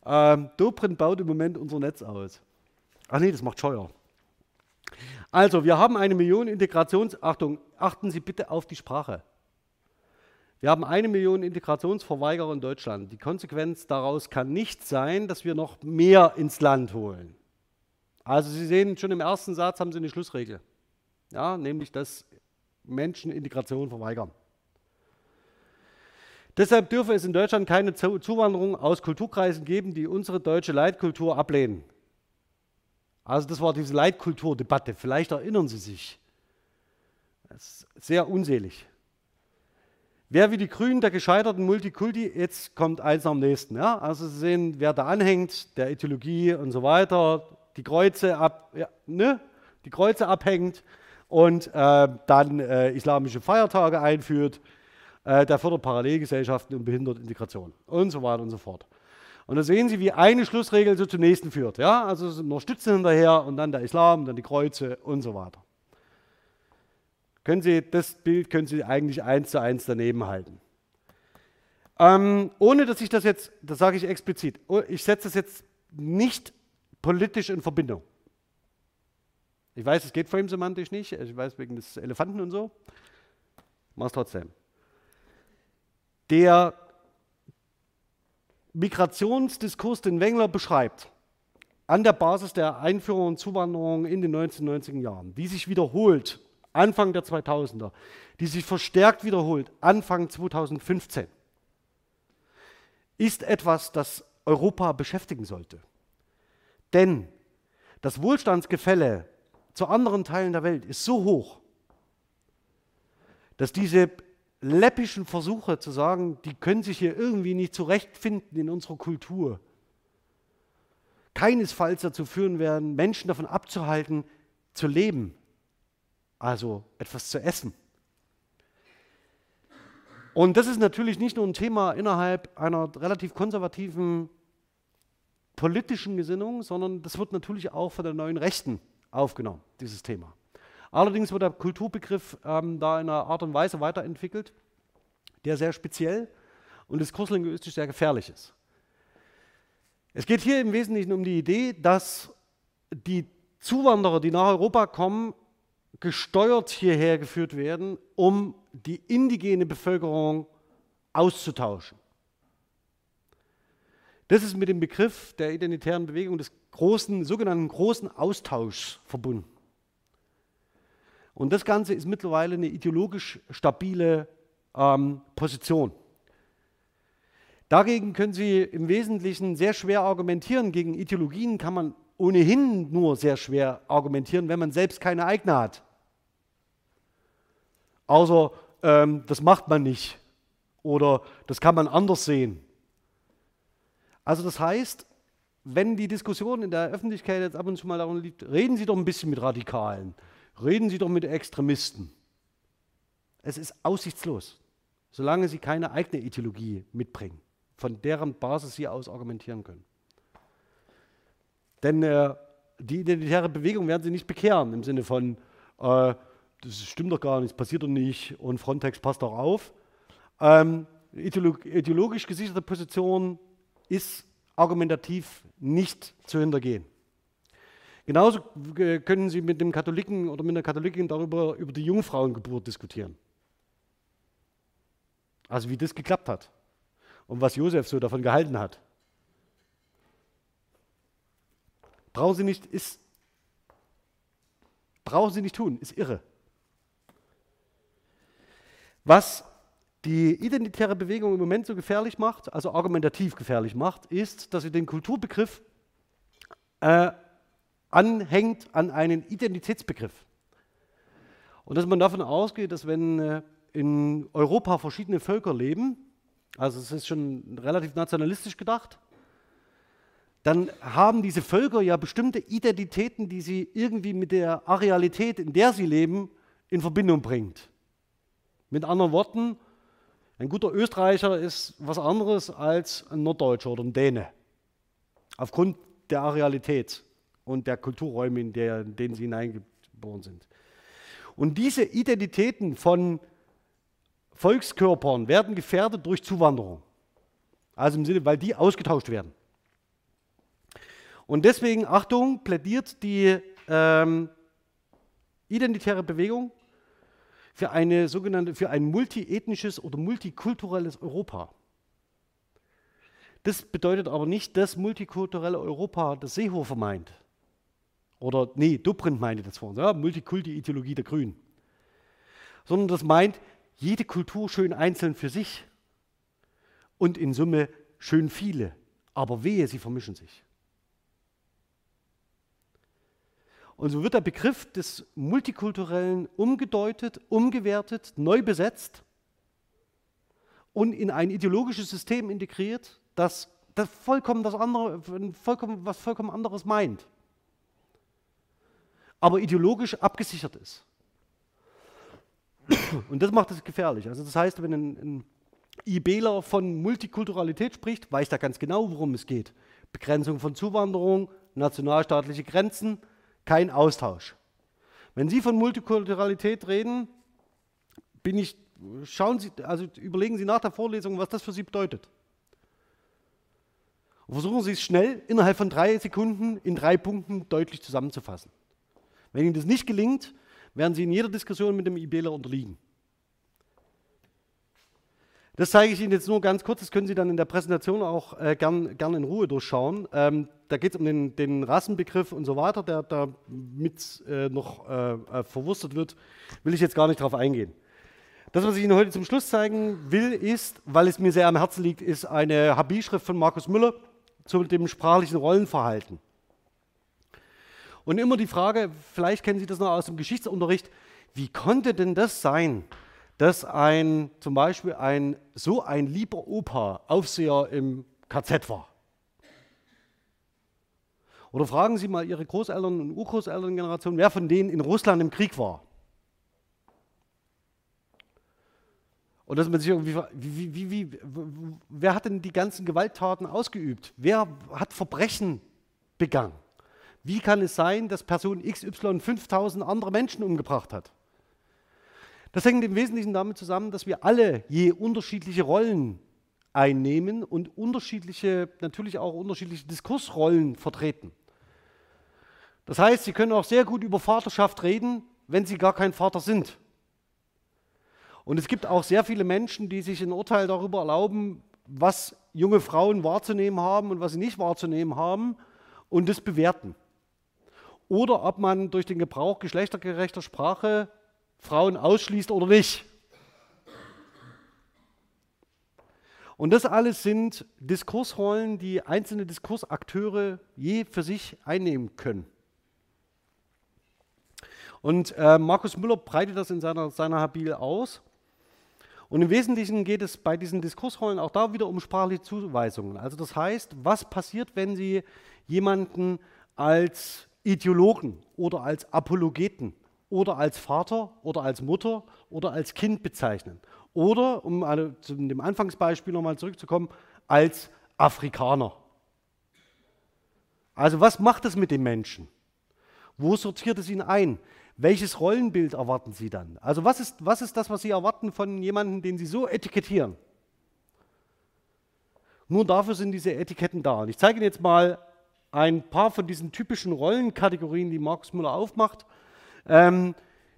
[SPEAKER 1] Ähm, Dobrindt baut im Moment unser Netz aus. Ach nee, das macht Scheuer. Also, wir haben eine Million Integrations... Achten Sie bitte auf die Sprache. Wir haben eine Million Integrationsverweigerer in Deutschland. Die Konsequenz daraus kann nicht sein, dass wir noch mehr ins Land holen. Also Sie sehen, schon im ersten Satz haben Sie eine Schlussregel. Ja, nämlich, dass Menschen Integration verweigern. Deshalb dürfe es in Deutschland keine Zuwanderung aus Kulturkreisen geben, die unsere deutsche Leitkultur ablehnen. Also das war diese Leitkulturdebatte. Vielleicht erinnern Sie sich. Das ist sehr unselig. Wer wie die Grünen der gescheiterten Multikulti, jetzt kommt eins am nächsten. Ja? Also Sie sehen, wer da anhängt, der Ideologie und so weiter, die Kreuze, ab, ja, ne? die Kreuze abhängt und äh, dann äh, islamische Feiertage einführt, äh, der fördert Parallelgesellschaften und behindert Integration und so weiter und so fort. Und da sehen Sie, wie eine Schlussregel so zum nächsten führt. Ja? Also es sind noch Stützen hinterher und dann der Islam, dann die Kreuze und so weiter. Können Sie, das Bild können Sie eigentlich eins zu eins daneben halten. Ähm, ohne dass ich das jetzt, das sage ich explizit, oh, ich setze das jetzt nicht politisch in Verbindung. Ich weiß, es geht frame-semantisch nicht, ich weiß wegen des Elefanten und so, mach es trotzdem. Der Migrationsdiskurs, den Wengler beschreibt, an der Basis der Einführung und Zuwanderung in den 1990er Jahren, die sich wiederholt Anfang der 2000er, die sich verstärkt wiederholt Anfang 2015, ist etwas, das Europa beschäftigen sollte. Denn das Wohlstandsgefälle zu anderen Teilen der Welt ist so hoch, dass diese läppischen Versuche zu sagen, die können sich hier irgendwie nicht zurechtfinden in unserer Kultur, keinesfalls dazu führen werden, Menschen davon abzuhalten, zu leben, also etwas zu essen. Und das ist natürlich nicht nur ein Thema innerhalb einer relativ konservativen politischen Gesinnung, sondern das wird natürlich auch von der neuen Rechten aufgenommen, dieses Thema. Allerdings wird der Kulturbegriff ähm, da in einer Art und Weise weiterentwickelt, der sehr speziell und diskurslinguistisch sehr gefährlich ist. Es geht hier im Wesentlichen um die Idee, dass die Zuwanderer, die nach Europa kommen, gesteuert hierher geführt werden, um die indigene Bevölkerung auszutauschen. Das ist mit dem Begriff der identitären Bewegung des großen, sogenannten großen Austauschs verbunden. Und das Ganze ist mittlerweile eine ideologisch stabile ähm, Position. Dagegen können Sie im Wesentlichen sehr schwer argumentieren. Gegen Ideologien kann man ohnehin nur sehr schwer argumentieren, wenn man selbst keine eigene hat. Außer ähm, das macht man nicht oder das kann man anders sehen. Also das heißt, wenn die Diskussion in der Öffentlichkeit jetzt ab und zu mal darum liegt, reden Sie doch ein bisschen mit Radikalen, reden Sie doch mit Extremisten. Es ist aussichtslos, solange Sie keine eigene Ideologie mitbringen, von deren Basis Sie aus argumentieren können. Denn äh, die identitäre Bewegung werden Sie nicht bekehren im Sinne von, äh, das stimmt doch gar nicht, das passiert doch nicht und Frontex passt doch auf. Ähm, ideologisch gesicherte Position ist argumentativ nicht zu hintergehen. Genauso können Sie mit dem Katholiken oder mit der Katholikin darüber über die Jungfrauengeburt diskutieren. Also wie das geklappt hat und was Josef so davon gehalten hat. Brauchen Sie nicht, ist, brauchen Sie nicht tun, ist irre. Was die identitäre Bewegung im Moment so gefährlich macht, also argumentativ gefährlich macht, ist, dass sie den Kulturbegriff äh, anhängt an einen Identitätsbegriff. Und dass man davon ausgeht, dass wenn äh, in Europa verschiedene Völker leben, also es ist schon relativ nationalistisch gedacht, dann haben diese Völker ja bestimmte Identitäten, die sie irgendwie mit der Arealität, in der sie leben, in Verbindung bringt. Mit anderen Worten, ein guter Österreicher ist was anderes als ein Norddeutscher oder ein Däne. Aufgrund der Arealität und der Kulturräume, in, der, in denen sie hineingeboren sind. Und diese Identitäten von Volkskörpern werden gefährdet durch Zuwanderung. Also im Sinne, weil die ausgetauscht werden. Und deswegen, Achtung, plädiert die ähm, identitäre Bewegung für, eine sogenannte, für ein multiethnisches oder multikulturelles Europa. Das bedeutet aber nicht das multikulturelle Europa, das Seehofer meint. Oder, nee, Dobrindt meinte das vorhin, ja, Multikulti-Ideologie der Grünen. Sondern das meint, jede Kultur schön einzeln für sich und in Summe schön viele. Aber wehe, sie vermischen sich. Und so wird der Begriff des Multikulturellen umgedeutet, umgewertet, neu besetzt und in ein ideologisches System integriert, das, das vollkommen das andere, vollkommen, was vollkommen anderes meint. Aber ideologisch abgesichert ist. Und das macht es gefährlich. Also das heißt, wenn ein, ein IBler von Multikulturalität spricht, weiß er ganz genau, worum es geht. Begrenzung von Zuwanderung, nationalstaatliche Grenzen, kein Austausch. Wenn Sie von Multikulturalität reden, bin ich, schauen Sie, also überlegen Sie nach der Vorlesung, was das für Sie bedeutet. Und versuchen Sie es schnell innerhalb von drei Sekunden in drei Punkten deutlich zusammenzufassen. Wenn Ihnen das nicht gelingt, werden Sie in jeder Diskussion mit dem IBler unterliegen. Das zeige ich Ihnen jetzt nur ganz kurz, das können Sie dann in der Präsentation auch äh, gern, gern in Ruhe durchschauen. Ähm, da geht es um den, den, Rassenbegriff und so weiter, der da mit äh, noch äh, äh, verwurstet wird, will ich jetzt gar nicht darauf eingehen. Das, was ich Ihnen heute zum Schluss zeigen will, ist, weil es mir sehr am Herzen liegt, ist eine HB-Schrift von Markus Müller zu dem sprachlichen Rollenverhalten. Und immer die Frage, vielleicht kennen Sie das noch aus dem Geschichtsunterricht, wie konnte denn das sein, dass ein, zum Beispiel ein, so ein lieber Opa Aufseher im KZ war. Oder fragen Sie mal Ihre Großeltern und Urgroßelterngeneration, wer von denen in Russland im Krieg war. Und dass man sich irgendwie, wie, wie, wie, wer hat denn die ganzen Gewalttaten ausgeübt? Wer hat Verbrechen begangen? Wie kann es sein, dass Person XY 5000 andere Menschen umgebracht hat? Das hängt im Wesentlichen damit zusammen, dass wir alle je unterschiedliche Rollen einnehmen und unterschiedliche, natürlich auch unterschiedliche Diskursrollen vertreten. Das heißt, Sie können auch sehr gut über Vaterschaft reden, wenn Sie gar kein Vater sind. Und es gibt auch sehr viele Menschen, die sich ein Urteil darüber erlauben, was junge Frauen wahrzunehmen haben und was sie nicht wahrzunehmen haben und das bewerten. Oder ob man durch den Gebrauch geschlechtergerechter Sprache Frauen ausschließt oder nicht. Und das alles sind Diskursrollen, die einzelne Diskursakteure je für sich einnehmen können. Und äh, Markus Müller breitet das in seiner, seiner Habil aus. Und im Wesentlichen geht es bei diesen Diskursrollen auch da wieder um sprachliche Zuweisungen. Also das heißt, was passiert, wenn Sie jemanden als Ideologen oder als Apologeten oder als Vater oder als Mutter oder als Kind bezeichnen? Oder, um zu dem Anfangsbeispiel nochmal zurückzukommen, als Afrikaner. Also was macht es mit dem Menschen? Wo sortiert es ihn ein? welches Rollenbild erwarten Sie dann? Also was ist, was ist das, was Sie erwarten von jemandem, den Sie so etikettieren? Nur dafür sind diese Etiketten da. Und ich zeige Ihnen jetzt mal ein paar von diesen typischen Rollenkategorien, die Markus Müller aufmacht. Ähm,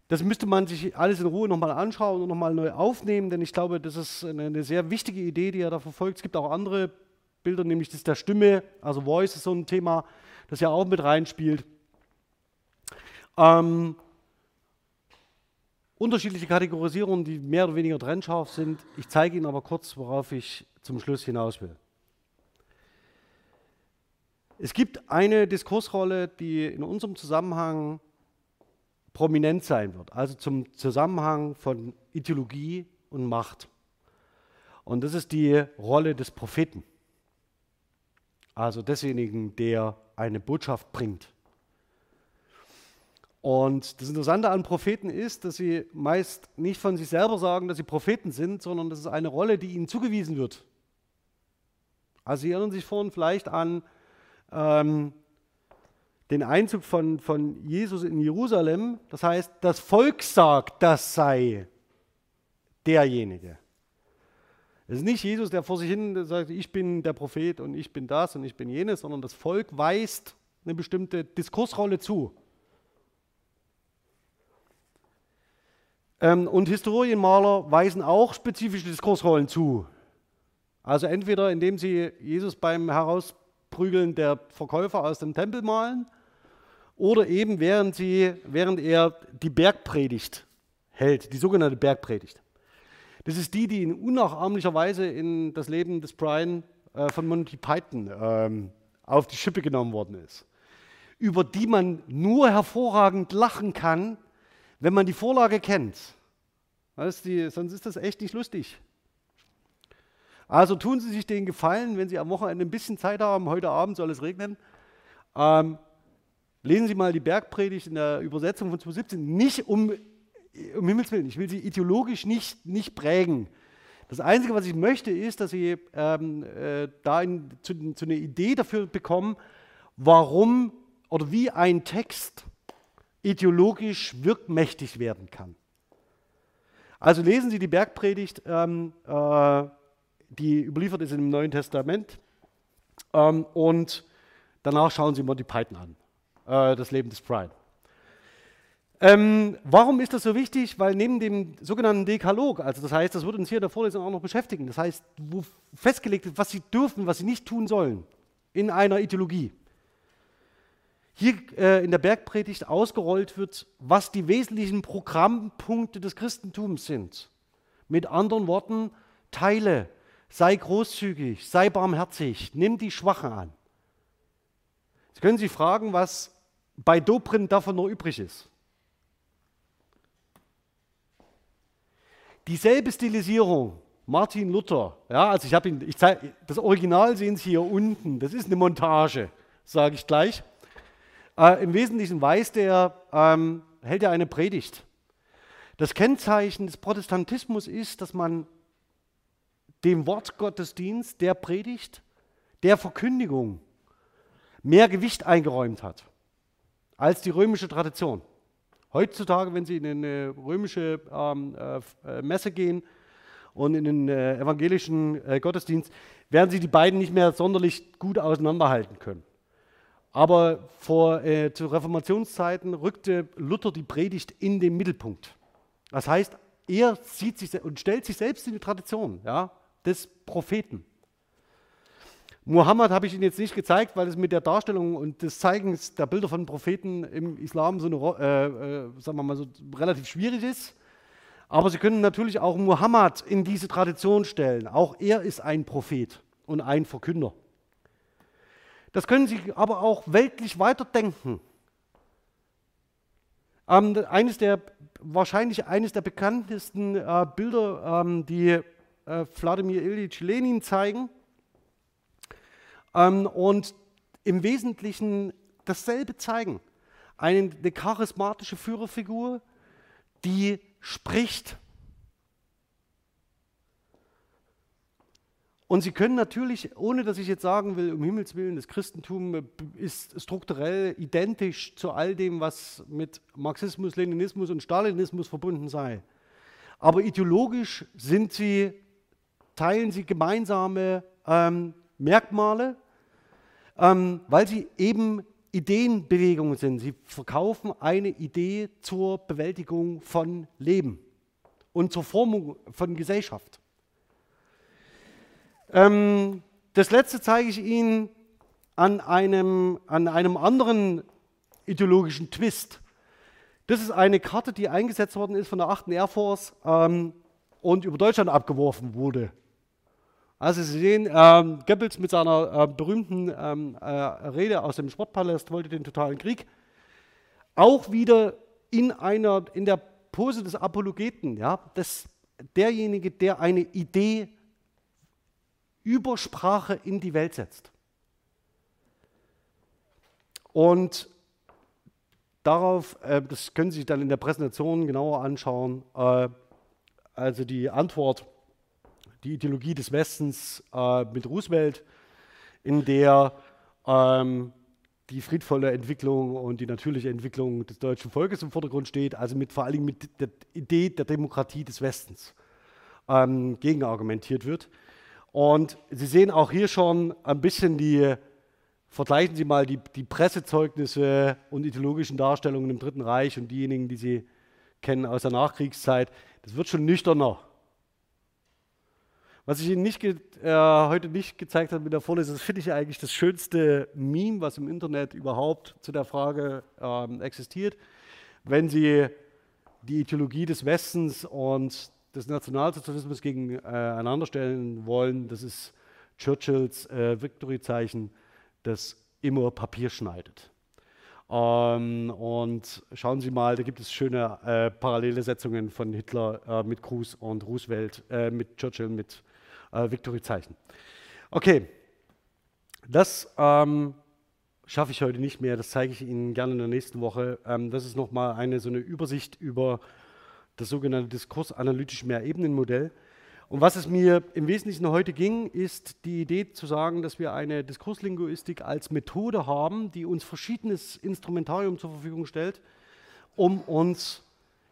[SPEAKER 1] das müsste man sich alles in Ruhe nochmal anschauen und nochmal neu aufnehmen, denn ich glaube, das ist eine, eine, sehr wichtige Idee, die er da verfolgt. Es gibt auch andere Bilder, nämlich das der Stimme, also Voice ist so ein Thema, das ja auch mit reinspielt. Ähm, unterschiedliche Kategorisierungen, die mehr oder weniger trennscharf sind. Ich zeige Ihnen aber kurz, worauf ich zum Schluss hinaus will. Es gibt eine Diskursrolle, die in unserem Zusammenhang prominent sein wird, also zum Zusammenhang von Ideologie und Macht. Und das ist die Rolle des Propheten, also desjenigen, der eine Botschaft bringt. Und das Interessante an Propheten ist, dass sie meist nicht von sich selber sagen, dass sie Propheten sind, sondern das ist eine Rolle, die ihnen zugewiesen wird. Also Sie erinnern sich vorhin vielleicht an ähm, den Einzug von, von Jesus in Jerusalem. Das heißt, das Volk sagt, das sei derjenige. Es ist nicht Jesus, der vor sich hin sagt, ich bin der Prophet und ich bin das und ich bin jenes, sondern das Volk weist eine bestimmte Diskursrolle zu. Ähm, und Historienmaler weisen auch spezifische Diskursrollen zu. Also entweder indem sie Jesus beim Herausprügeln der Verkäufer aus dem Tempel malen oder eben während, sie, während er die Bergpredigt hält, die sogenannte Bergpredigt. Das ist die, die in unnachahmlicher Weise in das Leben des Brian äh, von Monty Python ähm, auf die Schippe genommen worden ist, über die man nur hervorragend lachen kann, wenn man die Vorlage kennt. Weißt die, sonst ist das echt nicht lustig. Also tun Sie sich den Gefallen, wenn Sie am Wochenende ein bisschen Zeit haben, heute Abend soll es regnen, ähm, lesen Sie mal die Bergpredigt in der Übersetzung von 2017. Nicht um, um Himmels Willen, ich will Sie ideologisch nicht, nicht prägen. Das Einzige, was ich möchte, ist, dass Sie ähm, äh, da in, zu, zu einer Idee dafür bekommen, warum oder wie ein Text ideologisch wirkmächtig werden kann. Also lesen Sie die Bergpredigt, ähm, äh, die überliefert ist im Neuen Testament, ähm, und danach schauen Sie Monty Python an, äh, das Leben des Brian. Ähm, warum ist das so wichtig? Weil neben dem sogenannten Dekalog, also das heißt, das wird uns hier in der Vorlesung auch noch beschäftigen, das heißt, wo festgelegt ist, was Sie dürfen, was Sie nicht tun sollen in einer Ideologie, hier äh, in der Bergpredigt ausgerollt wird, was die wesentlichen Programmpunkte des Christentums sind. Mit anderen Worten, teile, sei großzügig, sei barmherzig, nimm die Schwachen an. Jetzt können Sie fragen, was bei Dobrindt davon noch übrig ist. Dieselbe Stilisierung, Martin Luther, ja, also ich habe ihn, ich zeig, das Original sehen Sie hier unten, das ist eine Montage, sage ich gleich. Äh, Im Wesentlichen weist er, ähm, hält er eine Predigt. Das Kennzeichen des Protestantismus ist, dass man dem Wortgottesdienst, der Predigt, der Verkündigung mehr Gewicht eingeräumt hat als die römische Tradition. Heutzutage, wenn Sie in eine römische ähm, äh, Messe gehen und in den äh, evangelischen äh, Gottesdienst, werden Sie die beiden nicht mehr sonderlich gut auseinanderhalten können. Aber vor, äh, zu Reformationszeiten rückte Luther die Predigt in den Mittelpunkt. Das heißt, er sieht sich und stellt sich selbst in die Tradition ja, des Propheten. Muhammad habe ich Ihnen jetzt nicht gezeigt, weil es mit der Darstellung und des Zeigens der Bilder von Propheten im Islam so, eine, äh, äh, sagen wir mal so relativ schwierig ist. Aber Sie können natürlich auch Muhammad in diese Tradition stellen. Auch er ist ein Prophet und ein Verkünder. Das können Sie aber auch weltlich weiterdenken. Ähm, eines der, wahrscheinlich eines der bekanntesten äh, Bilder, ähm, die äh, Wladimir Ilyich Lenin zeigen und im Wesentlichen dasselbe zeigen. Eine, eine charismatische Führerfigur, die spricht Und Sie können natürlich, ohne dass ich jetzt sagen will, um Himmels Willen, das Christentum äh, ist strukturell identisch zu all dem, was mit Marxismus, Leninismus und Stalinismus verbunden sei. Aber ideologisch sind sie, teilen sie gemeinsame ähm, Merkmale, ähm, weil sie eben Ideenbewegungen sind. Sie verkaufen eine Idee zur Bewältigung von Leben und zur Formung von Gesellschaft. Ähm, das letzte zeige ich Ihnen an einem, an einem anderen ideologischen Twist. Das ist eine Karte, die eingesetzt worden ist von der 8. Air Force ähm, und über Deutschland abgeworfen wurde. Also Sie sehen, ähm, Goebbels mit seiner äh, berühmten ähm, äh, Rede aus dem Sportpalast wollte den totalen Krieg. Auch wieder in, einer, in der Pose des Apologeten, ja, des, derjenige, der eine Idee über Sprache in die Welt setzt. Und darauf, äh, das können Sie sich dann in der Präsentation genauer anschauen, äh, also die Antwort, die Ideologie des Westens äh, mit Roosevelt, in der ähm, die friedvolle Entwicklung und die natürliche Entwicklung des deutschen Volkes im Vordergrund steht, also mit, vor allem mit der Idee der Demokratie des Westens ähm, gegenargumentiert wird. Und Sie sehen auch hier schon ein bisschen die, vergleichen Sie mal die, die Pressezeugnisse und ideologischen Darstellungen im Dritten Reich und diejenigen, die Sie kennen aus der Nachkriegszeit. Das wird schon nüchterner. Was ich Ihnen nicht äh, heute nicht gezeigt habe mit der Vorlesung, das finde ich eigentlich das schönste Meme, was im Internet überhaupt zu der Frage ähm, existiert. Wenn Sie die Ideologie des Westens und des Nationalsozialismus gegeneinander äh, stellen wollen, das ist Churchills äh, Victory-Zeichen, das immer Papier schneidet. Ähm, und schauen Sie mal, da gibt es schöne äh, parallele Setzungen von Hitler äh, mit Cruz und Roosevelt, äh, mit Churchill mit äh, Victory-Zeichen. Okay, das ähm, schaffe ich heute nicht mehr, das zeige ich Ihnen gerne in der nächsten Woche. Ähm, das ist nochmal eine so eine Übersicht über das sogenannte diskursanalytische Mehrebenenmodell. Und was es mir im Wesentlichen heute ging, ist die Idee zu sagen, dass wir eine Diskurslinguistik als Methode haben, die uns verschiedenes Instrumentarium zur Verfügung stellt, um uns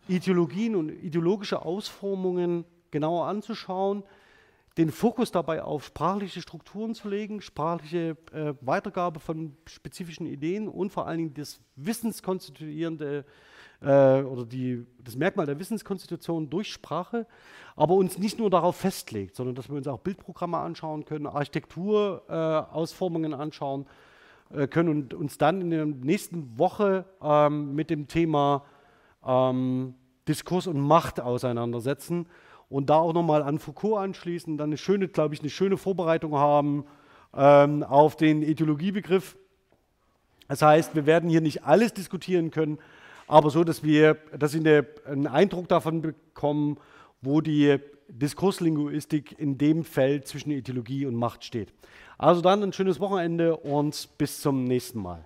[SPEAKER 1] Ideologien und ideologische Ausformungen genauer anzuschauen, den Fokus dabei auf sprachliche Strukturen zu legen, sprachliche äh, Weitergabe von spezifischen Ideen und vor allen Dingen das wissenskonstituierende äh, oder die, das Merkmal der Wissenskonstitution durch Sprache, aber uns nicht nur darauf festlegt, sondern dass wir uns auch Bildprogramme anschauen können, Architekturausformungen äh, anschauen äh, können und uns dann in der nächsten Woche ähm, mit dem Thema ähm, Diskurs und Macht auseinandersetzen und da auch nochmal an Foucault anschließen, dann eine schöne, glaube ich, eine schöne Vorbereitung haben ähm, auf den Ideologiebegriff. Das heißt, wir werden hier nicht alles diskutieren können, aber so, dass wir dass Sie eine, einen Eindruck davon bekommen, wo die Diskurslinguistik in dem Feld zwischen Ideologie und Macht steht. Also dann ein schönes Wochenende und bis zum nächsten Mal.